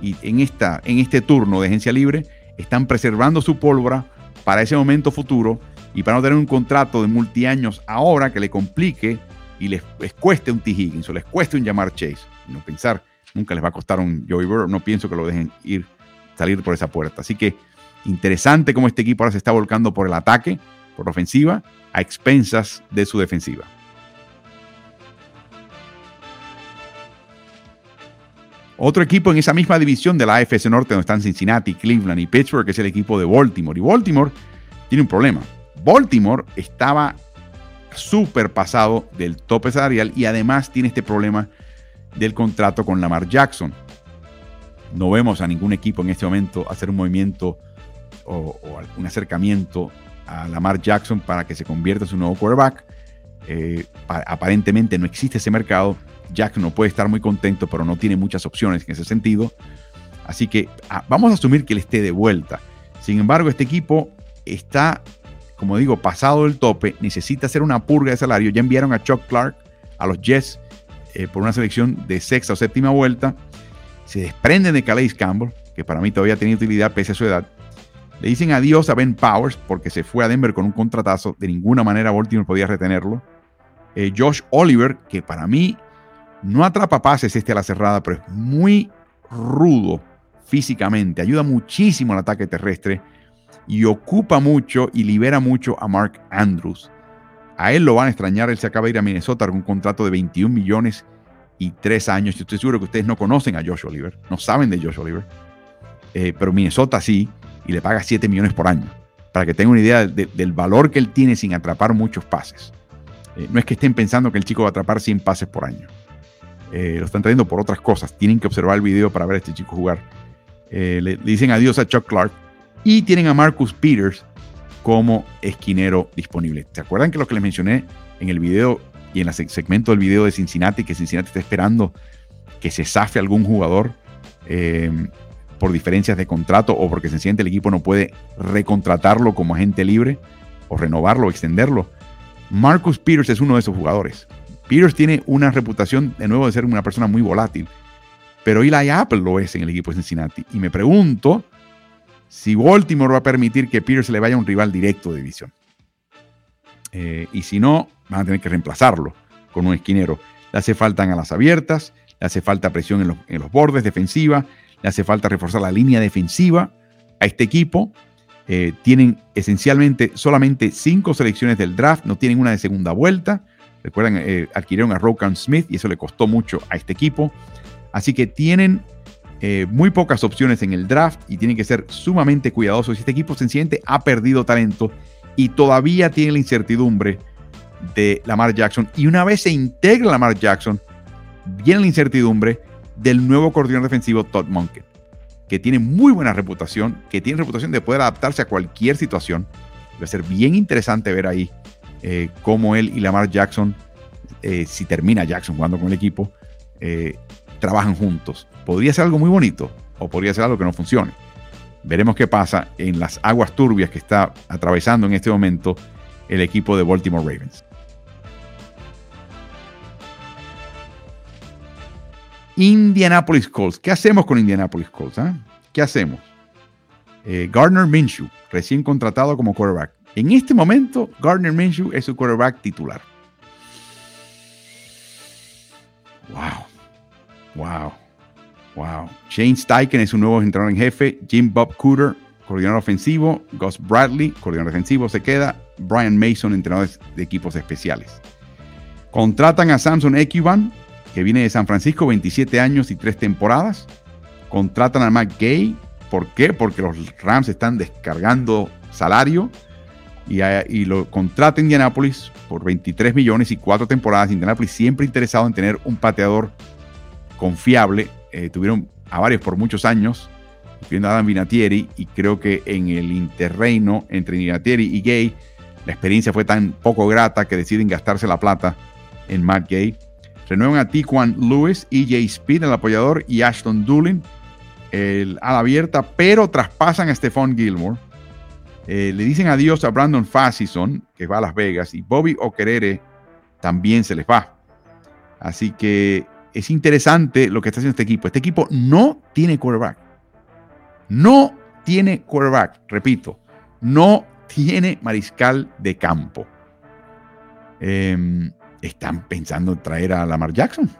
y en esta en este turno de agencia libre, están preservando su pólvora para ese momento futuro y para no tener un contrato de multiaños ahora que le complique y les, cueste un T. Higgins o les cueste un llamar Chase. No pensar nunca les va a costar un Joey Burrow. No pienso que lo dejen ir, salir por esa puerta. Así que interesante cómo este equipo ahora se está volcando por el ataque, por la ofensiva, a expensas de su defensiva. Otro equipo en esa misma división de la AFC Norte, donde están Cincinnati, Cleveland y Pittsburgh, es el equipo de Baltimore. Y Baltimore tiene un problema. Baltimore estaba súper pasado del tope salarial y además tiene este problema del contrato con Lamar Jackson. No vemos a ningún equipo en este momento hacer un movimiento o, un acercamiento a Lamar Jackson para que se convierta en su nuevo quarterback. Eh, aparentemente no existe ese mercado. Jackson no puede estar muy contento, pero no tiene muchas opciones en ese sentido. Así que ah, vamos a asumir que él esté de vuelta. Sin embargo, este equipo está, como digo, pasado el tope, necesita hacer una purga de salario. Ya enviaron a Chuck Clark a los Jets eh, por una selección de sexta o séptima vuelta. Se desprenden de Calais Campbell, que para mí todavía tiene utilidad pese a su edad. Le dicen adiós a Ben Powers porque se fue a Denver con un contratazo. De ninguna manera Baltimore podía retenerlo. Eh, Josh Oliver, que para mí no atrapa pases este a la cerrada, pero es muy rudo físicamente. Ayuda muchísimo al ataque terrestre y ocupa mucho y libera mucho a Mark Andrews. A él lo van a extrañar. Él se acaba de ir a Minnesota con un contrato de 21 millones y 3 años. Yo estoy seguro que ustedes no conocen a Josh Oliver, no saben de Josh Oliver. Eh, pero Minnesota sí, y le paga 7 millones por año. Para que tengan una idea del valor que él tiene sin atrapar muchos pases. Eh, no es que estén pensando que el chico va a atrapar 100 pases por año. Eh, lo están trayendo por otras cosas. Tienen que observar el video para ver a este chico jugar. Eh, le, dicen adiós a Chuck Clark y tienen a Marcus Peters como esquinero disponible. ¿Se acuerdan que lo que les mencioné en el video y en el segmento del video de Cincinnati, que Cincinnati está esperando que se zafe algún jugador por diferencias de contrato o porque se siente el equipo no puede recontratarlo como agente libre o renovarlo o extenderlo? Marcus Peters es uno de esos jugadores. Peters tiene una reputación de nuevo de ser una persona muy volátil, pero Eli Apple lo es en el equipo de Cincinnati. Y me pregunto si Baltimore va a permitir que Peters le vaya a un rival directo de división. Eh, y si no, van a tener que reemplazarlo con un esquinero. Le hace falta en las abiertas, le hace falta presión en los, en los bordes defensiva, le hace falta reforzar la línea defensiva a este equipo eh, tienen esencialmente solamente cinco selecciones del draft, no tienen una de segunda vuelta. Recuerdan, eh, adquirieron a Rokan Smith y eso le costó mucho a este equipo. Así que tienen eh, muy pocas opciones en el draft y tienen que ser sumamente cuidadosos. Este equipo sencillamente ha perdido talento y todavía tiene la incertidumbre de Lamar Jackson. Y una vez se integra Lamar Jackson, viene la incertidumbre del nuevo coordinador defensivo Todd Monken que tiene muy buena reputación, que tiene reputación de poder adaptarse a cualquier situación. Va a ser bien interesante ver ahí eh, cómo él y Lamar Jackson, eh, si termina Jackson jugando con el equipo, eh, trabajan juntos. Podría ser algo muy bonito o podría ser algo que no funcione. Veremos qué pasa en las aguas turbias que está atravesando en este momento el equipo de Baltimore Ravens. Indianapolis Colts. ¿Qué hacemos con Indianapolis Colts? Ah? ¿Qué hacemos? Gardner Minshew, recién contratado como quarterback. En este momento, Gardner Minshew es su quarterback titular. Wow. Wow. Wow. Shane Steichen es su nuevo entrenador en jefe. Jim Bob Cooter, coordinador ofensivo. Gus Bradley, coordinador defensivo, se queda. Brian Mason, entrenador de equipos especiales. Contratan a Samson Ekiban, que viene de San Francisco, 27 años y 3 temporadas. Contratan a Matt Gay. ¿Por qué? Porque los Rams están descargando salario y, lo contrata Indianapolis por 23 millones y 4 temporadas. Indianapolis siempre interesado en tener un pateador confiable. Eh, tuvieron a varios por muchos años, incluyendo a Adam Vinatieri, y creo que en el interreino entre Vinatieri y Gay, la experiencia fue tan poco grata que deciden gastarse la plata en Matt Gay. Renuevan a Tiquan Lewis, EJ Speed, el apoyador, y Ashton Doolin, el ala abierta, pero traspasan a Stephon Gilmore. Eh, le dicen adiós a Brandon Fassison, que va a Las Vegas, y Bobby Okerere también se les va. Así que es interesante lo que está haciendo este equipo. Este equipo no tiene quarterback. No tiene quarterback, repito, no tiene mariscal de campo. Eh, están pensando en traer a Lamar Jackson.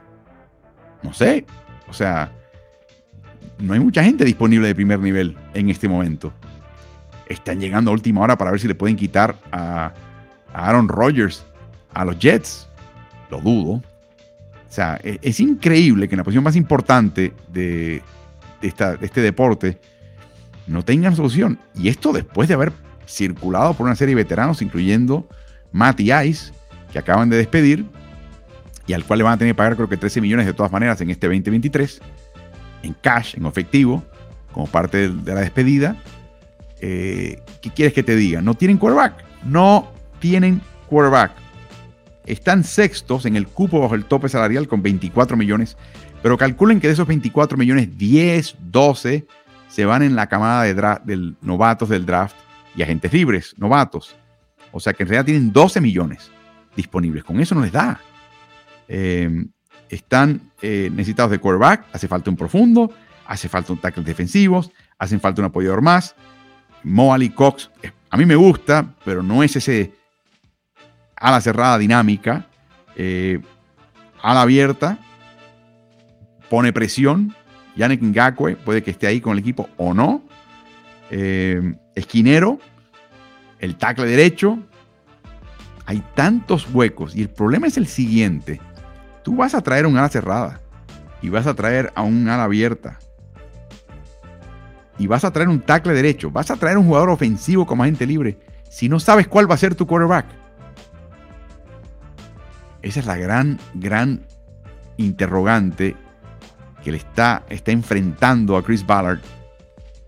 No sé. O sea, no hay mucha gente disponible de primer nivel en este momento. Están llegando a última hora para ver si le pueden quitar a, Aaron Rodgers a los Jets. Lo dudo. O sea, e, es, increíble que en la posición más importante de, de este deporte no tengan solución. Y esto después de haber circulado por una serie de veteranos, incluyendo Matty Ice, que acaban de despedir y al cual le van a tener que pagar creo que 13 millones de todas maneras en este 2023, en cash, en efectivo, como parte de la despedida. Eh, ¿Qué quieres que te diga? No tienen quarterback. No tienen quarterback. Están sextos en el cupo bajo el tope salarial con 24 millones, pero calculen que de esos 24 millones, 10, 12 se van en la camada de, de novatos del draft y agentes libres, novatos. O sea que en realidad tienen 12 millones disponibles. Con eso no les da. Eh, están eh, necesitados de quarterback, hace falta un profundo, hace falta un tackle defensivos, hacen falta un apoyador más. Moali Cox, eh, a mí me gusta, pero no es ese ala cerrada dinámica. ala abierta, pone presión. Yannick Ngakwe puede que esté ahí con el equipo o no. esquinero, el tackle derecho, hay tantos huecos y el problema es el siguiente. Tú vas a traer un ala cerrada y vas a traer a un ala abierta y vas a traer un tackle derecho, vas a traer un jugador ofensivo como agente libre si no sabes cuál va a ser tu quarterback. Esa es la gran, gran interrogante que le está, está enfrentando a Chris Ballard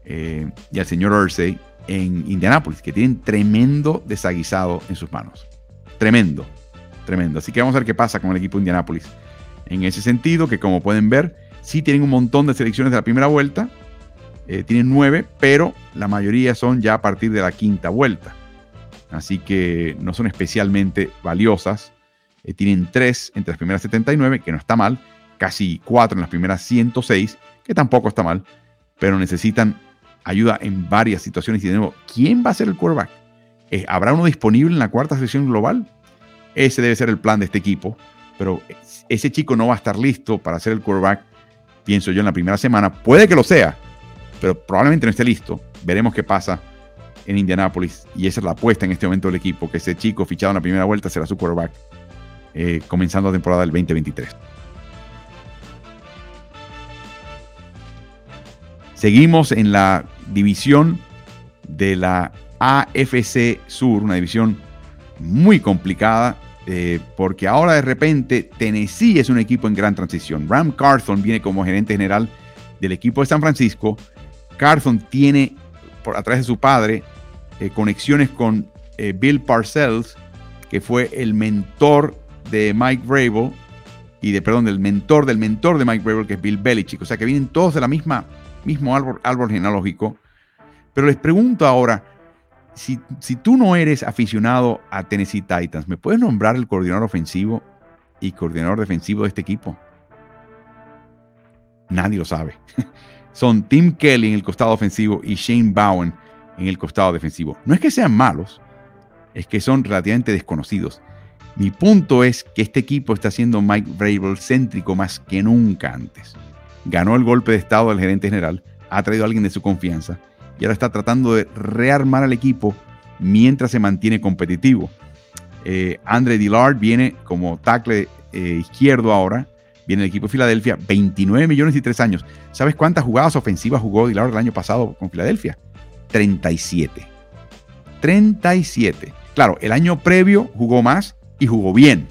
eh, y al señor Ursay en Indianápolis, que tienen tremendo desaguisado en sus manos. Tremendo, tremendo. Así que vamos a ver qué pasa con el equipo de Indianápolis. En ese sentido, que como pueden ver, sí tienen un montón de selecciones de la primera vuelta. Eh, tienen nueve, pero la mayoría son ya a partir de la quinta vuelta. Así que no son especialmente valiosas. Eh, tienen tres entre las primeras 79, que no está mal. Casi cuatro en las primeras 106, que tampoco está mal. Pero necesitan ayuda en varias situaciones. Y de nuevo, ¿quién va a ser el quarterback? Eh, ¿Habrá uno disponible en la cuarta sesión global? Ese debe ser el plan de este equipo. Pero ese chico no va a estar listo para ser el quarterback, pienso yo, en la primera semana. Puede que lo sea, pero probablemente no esté listo. Veremos qué pasa en Indianápolis. Y esa es la apuesta en este momento del equipo, que ese chico fichado en la primera vuelta será su quarterback eh, comenzando la temporada del 2023. Seguimos en la división de la AFC Sur, una división muy complicada, eh, porque ahora de repente Tennessee es un equipo en gran transición. Ram Carthon viene como gerente general del equipo de San Francisco. Carthon tiene, por, a través de su padre, eh, conexiones con eh, Bill Parcells, que fue el mentor de Mike Vrabel, y de, perdón, del mentor del mentor de Mike Vrabel, que es Bill Belichick. O sea que vienen todos de la misma mismo árbol, árbol genealógico. Pero les pregunto ahora, si, si, tú no eres aficionado a Tennessee Titans, ¿me puedes nombrar el coordinador ofensivo y coordinador defensivo de este equipo? Nadie lo sabe. *laughs* Son Tim Kelly en el costado ofensivo y Shane Bowen en el costado defensivo. No es que sean malos, es que son relativamente desconocidos. Mi punto es que este equipo está siendo Mike Vrabel céntrico más que nunca antes ganó el golpe de estado del gerente general, ha traído a alguien de su confianza y ahora está tratando de rearmar al equipo mientras se mantiene competitivo. Eh, Andre Dillard viene como tackle eh, izquierdo ahora, viene el equipo de Filadelfia, 29 millones y 3 años. ¿Sabes cuántas jugadas ofensivas jugó Dillard el año pasado con Filadelfia? 37. 37. Claro, el año previo jugó más y jugó bien.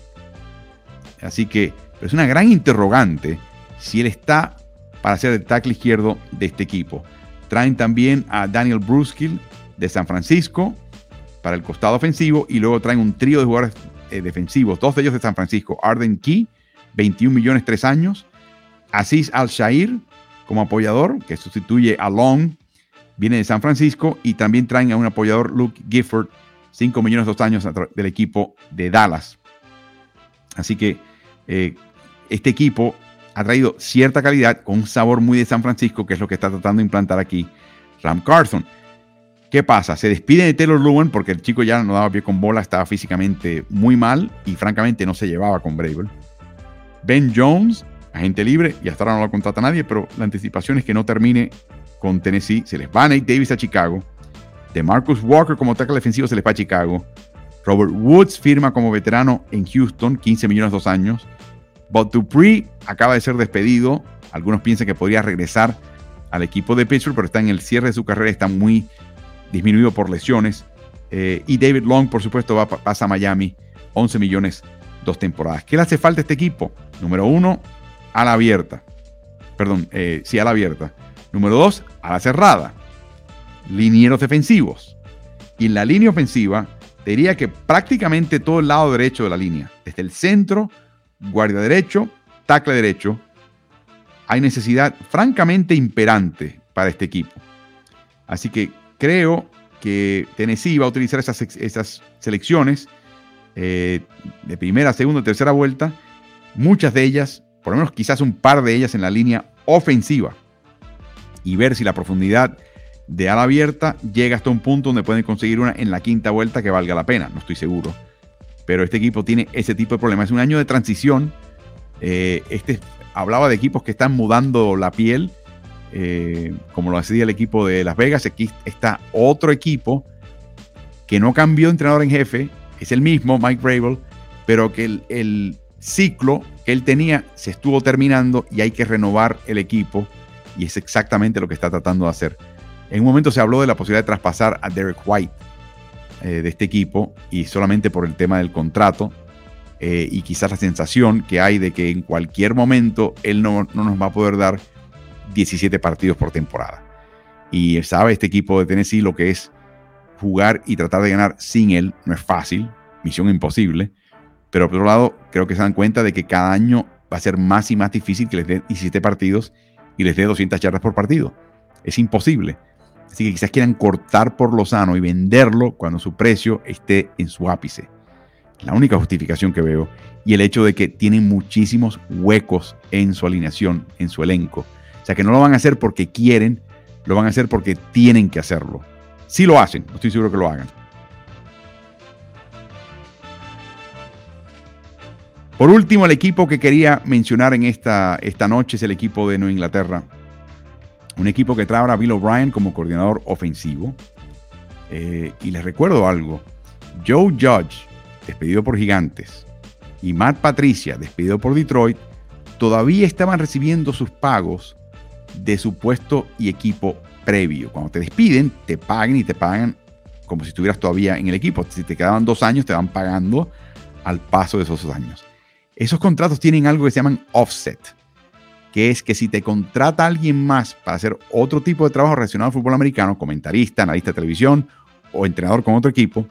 Así que es una gran interrogante si él está para ser el tackle izquierdo de este equipo. Traen también a Daniel Bruskill de San Francisco para el costado ofensivo y luego traen un trío de jugadores eh, defensivos, dos de ellos de San Francisco. Arden Key, 21 millones, 3 años. Aziz Al-Shair como apoyador, que sustituye a Long, viene de San Francisco. Y también traen a un apoyador, Luke Gifford, 5 millones, 2 años del equipo de Dallas. Así que eh, este equipo ha traído cierta calidad con un sabor muy de San Francisco, que es lo que está tratando de implantar aquí Ram Carson. ¿Qué pasa? Se despide de Taylor Lewin porque el chico ya no daba pie con bola, estaba físicamente muy mal y francamente no se llevaba con Bravel. Ben Jones, agente libre, y hasta ahora no lo contrata nadie, pero la anticipación es que no termine con Tennessee. Se les va Nate Davis a Chicago. De Marcus Walker como tackle defensivo se les va a Chicago. Robert Woods firma como veterano en Houston, 15 millones dos años. Bob Dupree acaba de ser despedido. Algunos piensan que podría regresar al equipo de Pittsburgh, pero está en el cierre de su carrera, está muy disminuido por lesiones. Eh, y David Long, por supuesto, va, pasa a Miami, 11 millones, dos temporadas. ¿Qué le hace falta a este equipo? Número uno, a la abierta. Perdón, eh, sí, a la abierta. Número dos, a la cerrada. Linieros defensivos. Y en la línea ofensiva, diría que prácticamente todo el lado derecho de la línea, desde el centro guardia derecho, tackle derecho, hay necesidad francamente imperante para este equipo. Así que creo que Tennessee va a utilizar esas, esas selecciones eh, de primera, segunda, tercera vuelta, muchas de ellas, por lo menos quizás un par de ellas en la línea ofensiva, y ver si la profundidad de ala abierta llega hasta un punto donde pueden conseguir una en la quinta vuelta que valga la pena, no estoy seguro pero este equipo tiene ese tipo de problemas. Es un año de transición. Eh, este hablaba de equipos que están mudando la piel, eh, como lo hacía el equipo de Las Vegas. Aquí está otro equipo que no cambió de entrenador en jefe, es el mismo, Mike Vrabel, pero que el, el ciclo que él tenía se estuvo terminando y hay que renovar el equipo y es exactamente lo que está tratando de hacer. En un momento se habló de la posibilidad de traspasar a Derek White, eh, de este equipo y solamente por el tema del contrato eh, y quizás la sensación que hay de que en cualquier momento él no, no nos va a poder dar 17 partidos por temporada. Y sabe este equipo de Tennessee lo que es jugar y tratar de ganar sin él. No es fácil, misión imposible. Pero por otro lado, creo que se dan cuenta de que cada año va a ser más y más difícil que les dé 17 partidos y les dé 200 yardas por partido. Es imposible. Así que quizás quieran cortar por lo sano y venderlo cuando su precio esté en su ápice. La única justificación que veo. Y el hecho de que tienen muchísimos huecos en su alineación, en su elenco. O sea que no lo van a hacer porque quieren, lo van a hacer porque tienen que hacerlo. Si lo hacen, estoy seguro que lo hagan. Por último, el equipo que quería mencionar en esta, esta noche es el equipo de Nueva Inglaterra. Un equipo que trae a Bill O'Brien como coordinador ofensivo. Eh, y les recuerdo algo. Joe Judge, despedido por Gigantes, y Matt Patricia, despedido por Detroit, todavía estaban recibiendo sus pagos de su puesto y equipo previo. Cuando te despiden, te pagan y te pagan como si estuvieras todavía en el equipo. Si te quedaban dos años, te van pagando al paso de esos dos años. Esos contratos tienen algo que se llaman offset, que es que si te contrata alguien más para hacer otro tipo de trabajo relacionado al fútbol americano, comentarista, analista de televisión o entrenador con otro equipo,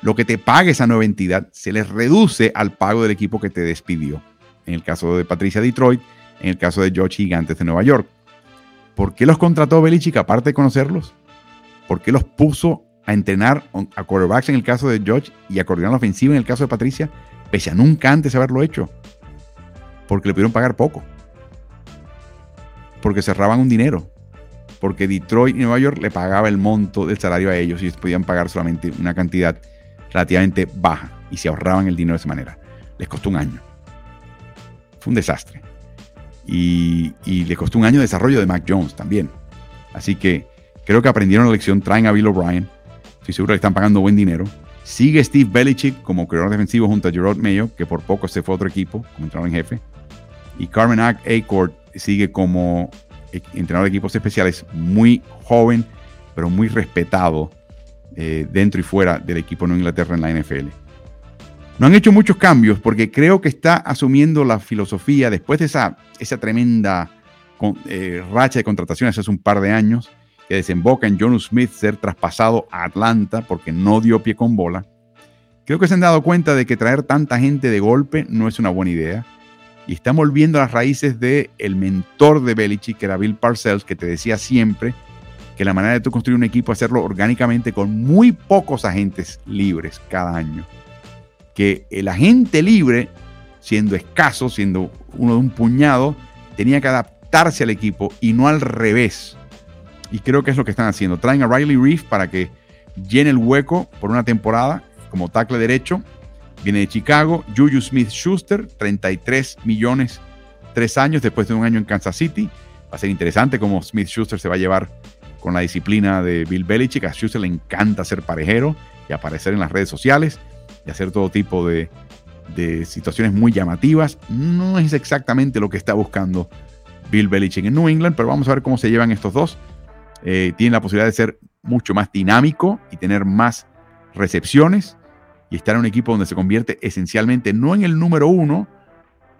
lo que te pague esa nueva entidad se les reduce al pago del equipo que te despidió. En el caso de Patricia Detroit, en el caso de George Gigantes de Nueva York. ¿Por qué los contrató Belichick aparte de conocerlos? ¿Por qué los puso a entrenar a quarterbacks en el caso de George y a coordinar la ofensiva en el caso de Patricia? pese a nunca antes haberlo hecho, porque le pudieron pagar poco, porque cerraban un dinero, porque Detroit y Nueva York le pagaba el monto del salario a ellos y ellos podían pagar solamente una cantidad relativamente baja y se ahorraban el dinero de esa manera. Les costó un año. Fue un desastre. Y, le costó un año de desarrollo de Mac Jones también. Así que creo que aprendieron la lección, traen a Bill O'Brien. Estoy seguro que están pagando buen dinero. Sigue Steve Belichick como creador defensivo junto a Gerard Mayo, que por poco se fue a otro equipo como entrenador en jefe. Y Carmen Acord sigue como e-, entrenador de equipos especiales, muy joven, pero muy respetado eh, dentro y fuera del equipo de Inglaterra en la NFL. No han hecho muchos cambios porque creo que está asumiendo la filosofía después de esa, esa tremenda eh, racha de contrataciones hace un par de años que desemboca en John Smith ser traspasado a Atlanta porque no dio pie con bola. Creo que se han dado cuenta de que traer tanta gente de golpe no es una buena idea. Y están volviendo a las raíces del el mentor de Belichick, que era Bill Parcells, que te decía siempre que la manera de tú construir un equipo es hacerlo orgánicamente con muy pocos agentes libres cada año. Que el agente libre, siendo escaso, siendo uno de un puñado, tenía que adaptarse al equipo y no al revés. Y creo que es lo que están haciendo. Traen a Riley Reef para que llene el hueco por una temporada como tackle derecho. Viene de Chicago. Juju Smith Schuster, 33 millones, tres años después de un año en Kansas City. Va a ser interesante cómo Smith Schuster se va a llevar con la disciplina de Bill Belichick. A Schuster le encanta ser parejero y aparecer en las redes sociales y hacer todo tipo de, de situaciones muy llamativas. No es exactamente lo que está buscando Bill Belichick en New England, pero vamos a ver cómo se llevan estos dos. Eh, tiene la posibilidad de ser mucho más dinámico y tener más recepciones y estar en un equipo donde se convierte esencialmente no en el número uno,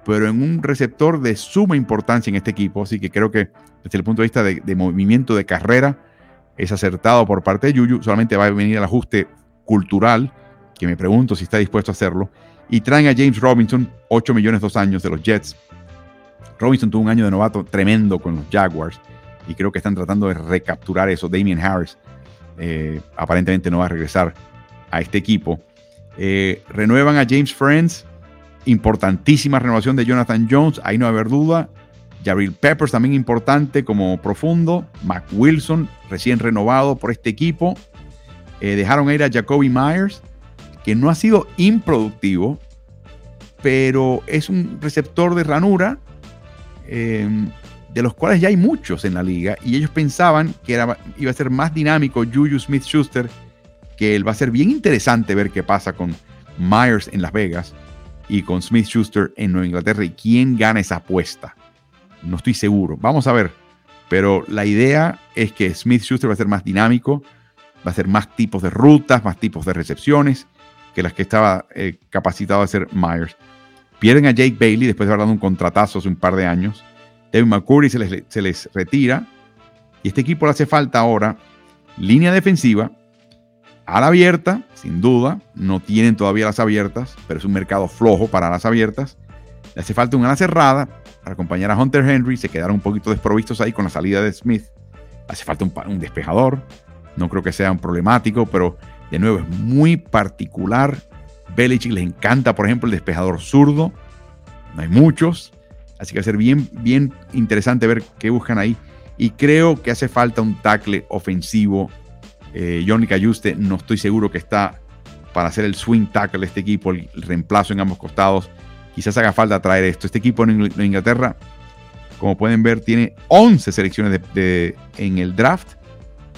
pero en un receptor de suma importancia en este equipo. Así que creo que desde el punto de vista de, movimiento de carrera es acertado por parte de Yuyu. Solamente va a venir el ajuste cultural, que me pregunto si está dispuesto a hacerlo. Y traen a James Robinson, 8 millones dos años de los Jets. Robinson tuvo un año de novato tremendo con los Jaguars y creo que están tratando de recapturar eso. Damien Harris eh, aparentemente no va a regresar a este equipo. Eh, renuevan a James Friends, importantísima renovación de Jonathan Jones, ahí no va a haber duda. Jabril Peppers también importante como profundo. Mac Wilson recién renovado por este equipo. Eh, dejaron ir a Jacoby Myers, que no ha sido improductivo, pero es un receptor de ranura de los cuales ya hay muchos en la liga, y ellos pensaban que era, iba a ser más dinámico Juju Smith Schuster, que él va a ser bien interesante ver qué pasa con Myers en Las Vegas y con Smith Schuster en Nueva Inglaterra y quién gana esa apuesta. No estoy seguro, vamos a ver. Pero la idea es que Smith Schuster va a ser más dinámico, va a ser más tipos de rutas, más tipos de recepciones. Que las que estaba eh, capacitado a ser Myers. Pierden a Jake Bailey después de haber dado un contratazo hace un par de años. Devin McCurry se les, se les retira. Y este equipo le hace falta ahora línea defensiva, ala abierta, sin duda. No tienen todavía las abiertas, pero es un mercado flojo para las abiertas. Le hace falta una ala cerrada para acompañar a Hunter Henry. Se quedaron un poquito desprovistos ahí con la salida de Smith. Hace falta un despejador. No creo que sea un problemático, pero de nuevo es muy particular. Belichick les encanta, por ejemplo, el despejador zurdo. No hay muchos. Así que va a ser bien, bien interesante ver qué buscan ahí. Y creo que hace falta un tackle ofensivo. Eh, Johnny Cayuste no estoy seguro que está para hacer el swing tackle de este equipo, el, reemplazo en ambos costados. Quizás haga falta traer esto. Este equipo en, Inglaterra, como pueden ver, tiene 11 selecciones en el draft.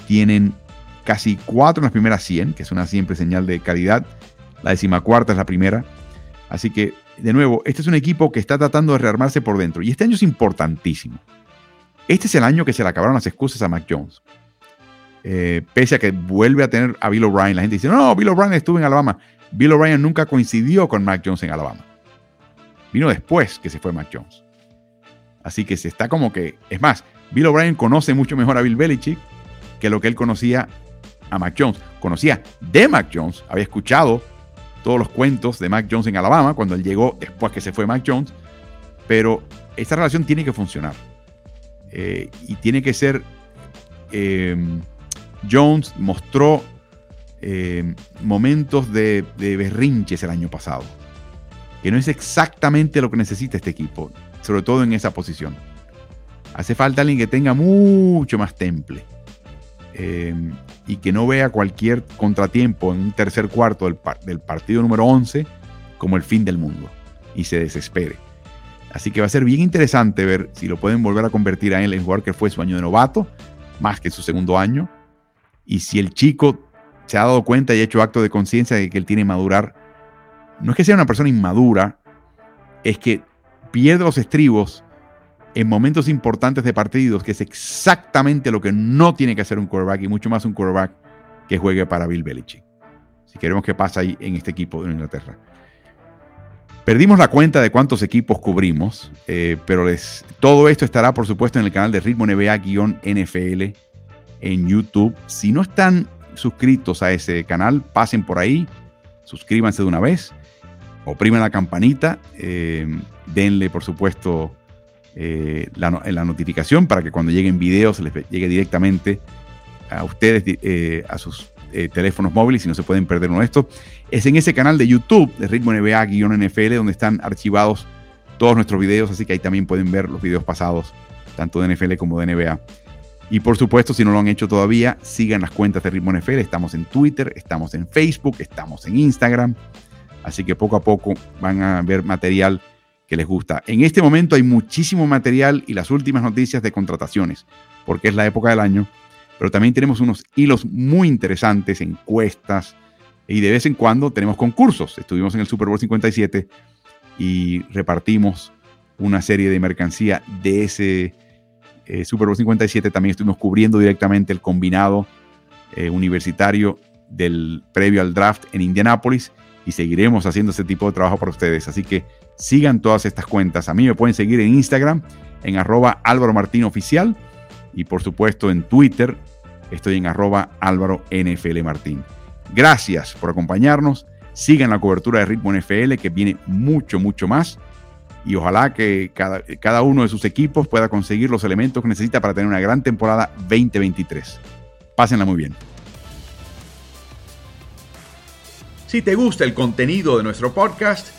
Tienen casi 4 en las primeras 100, que es una siempre señal de calidad. La decimacuarta es la primera. Así que, de nuevo, este es un equipo que está tratando de rearmarse por dentro. Y este año es importantísimo. Este es el año que se le acabaron las excusas a Mac Jones. Eh, pese a que vuelve a tener a Bill O'Brien. La gente dice, no, Bill O'Brien estuvo en Alabama. Bill O'Brien nunca coincidió con Mac Jones en Alabama. Vino después que se fue Mac Jones. Así que se está como que, es más, Bill O'Brien conoce mucho mejor a Bill Belichick que lo que él conocía a Mac Jones. Conocía de Mac Jones, había escuchado todos los cuentos de Mac Jones en Alabama cuando él llegó después que se fue Mac Jones, pero esta relación tiene que funcionar. Eh, y tiene que ser... Em, Jones mostró em, momentos de, de berrinches el año pasado, que no es exactamente lo que necesita este equipo, sobre todo en esa posición. Hace falta alguien que tenga mucho más temple em, y que no vea cualquier contratiempo en un tercer cuarto del, partido número 11 como el fin del mundo y se desespere. Así que va a ser bien interesante ver si lo pueden volver a convertir a él en jugador que fue su año de novato, más que su segundo año. Y si el chico se ha dado cuenta y ha hecho acto de conciencia de que él tiene que madurar, no es que sea una persona inmadura, es que pierde los estribos en momentos importantes de partidos, que es exactamente lo que no tiene que hacer un quarterback y mucho más un quarterback que juegue para Bill Belichick. Si queremos que pase ahí en este equipo de Inglaterra. Perdimos la cuenta de cuántos equipos cubrimos, eh, pero les, todo esto estará, por supuesto, en el canal de Ritmo NBA-NFL en YouTube. Si no están suscritos a ese canal, pasen por ahí, suscríbanse de una vez, opriman la campanita, eh, denle, por supuesto, eh, la, notificación para que cuando lleguen videos les llegue directamente a ustedes, a sus teléfonos móviles y no se pueden perder uno de estos es en ese canal de YouTube de Ritmo NBA-NFL donde están archivados todos nuestros videos, así que ahí también pueden ver los videos pasados, tanto de NFL como de NBA. Y por supuesto, si no lo han hecho todavía, sigan las cuentas de Ritmo NFL. Estamos en Twitter, estamos en Facebook, estamos en Instagram. Así que poco a poco van a ver material que les gusta. En este momento hay muchísimo material y las últimas noticias de contrataciones, porque es la época del año. Pero también tenemos unos hilos muy interesantes, encuestas, y de vez en cuando tenemos concursos. Estuvimos en el Super Bowl 57 y repartimos una serie de mercancía de ese eh, Super Bowl 57. También estuvimos cubriendo directamente el combinado eh, universitario del previo al draft en Indianápolis y seguiremos haciendo ese tipo de trabajo para ustedes. Así que sigan todas estas cuentas. A mí me pueden seguir en Instagram en arroba Álvaro Martín Oficial y por supuesto en Twitter estoy en arroba Álvaro NFL Martín. Gracias por acompañarnos. Sigan la cobertura de Ritmo NFL, que viene mucho, mucho más. Y ojalá que cada, cada uno de sus equipos pueda conseguir los elementos que necesita para tener una gran temporada 2023. Pásenla muy bien. Si te gusta el contenido de nuestro podcast,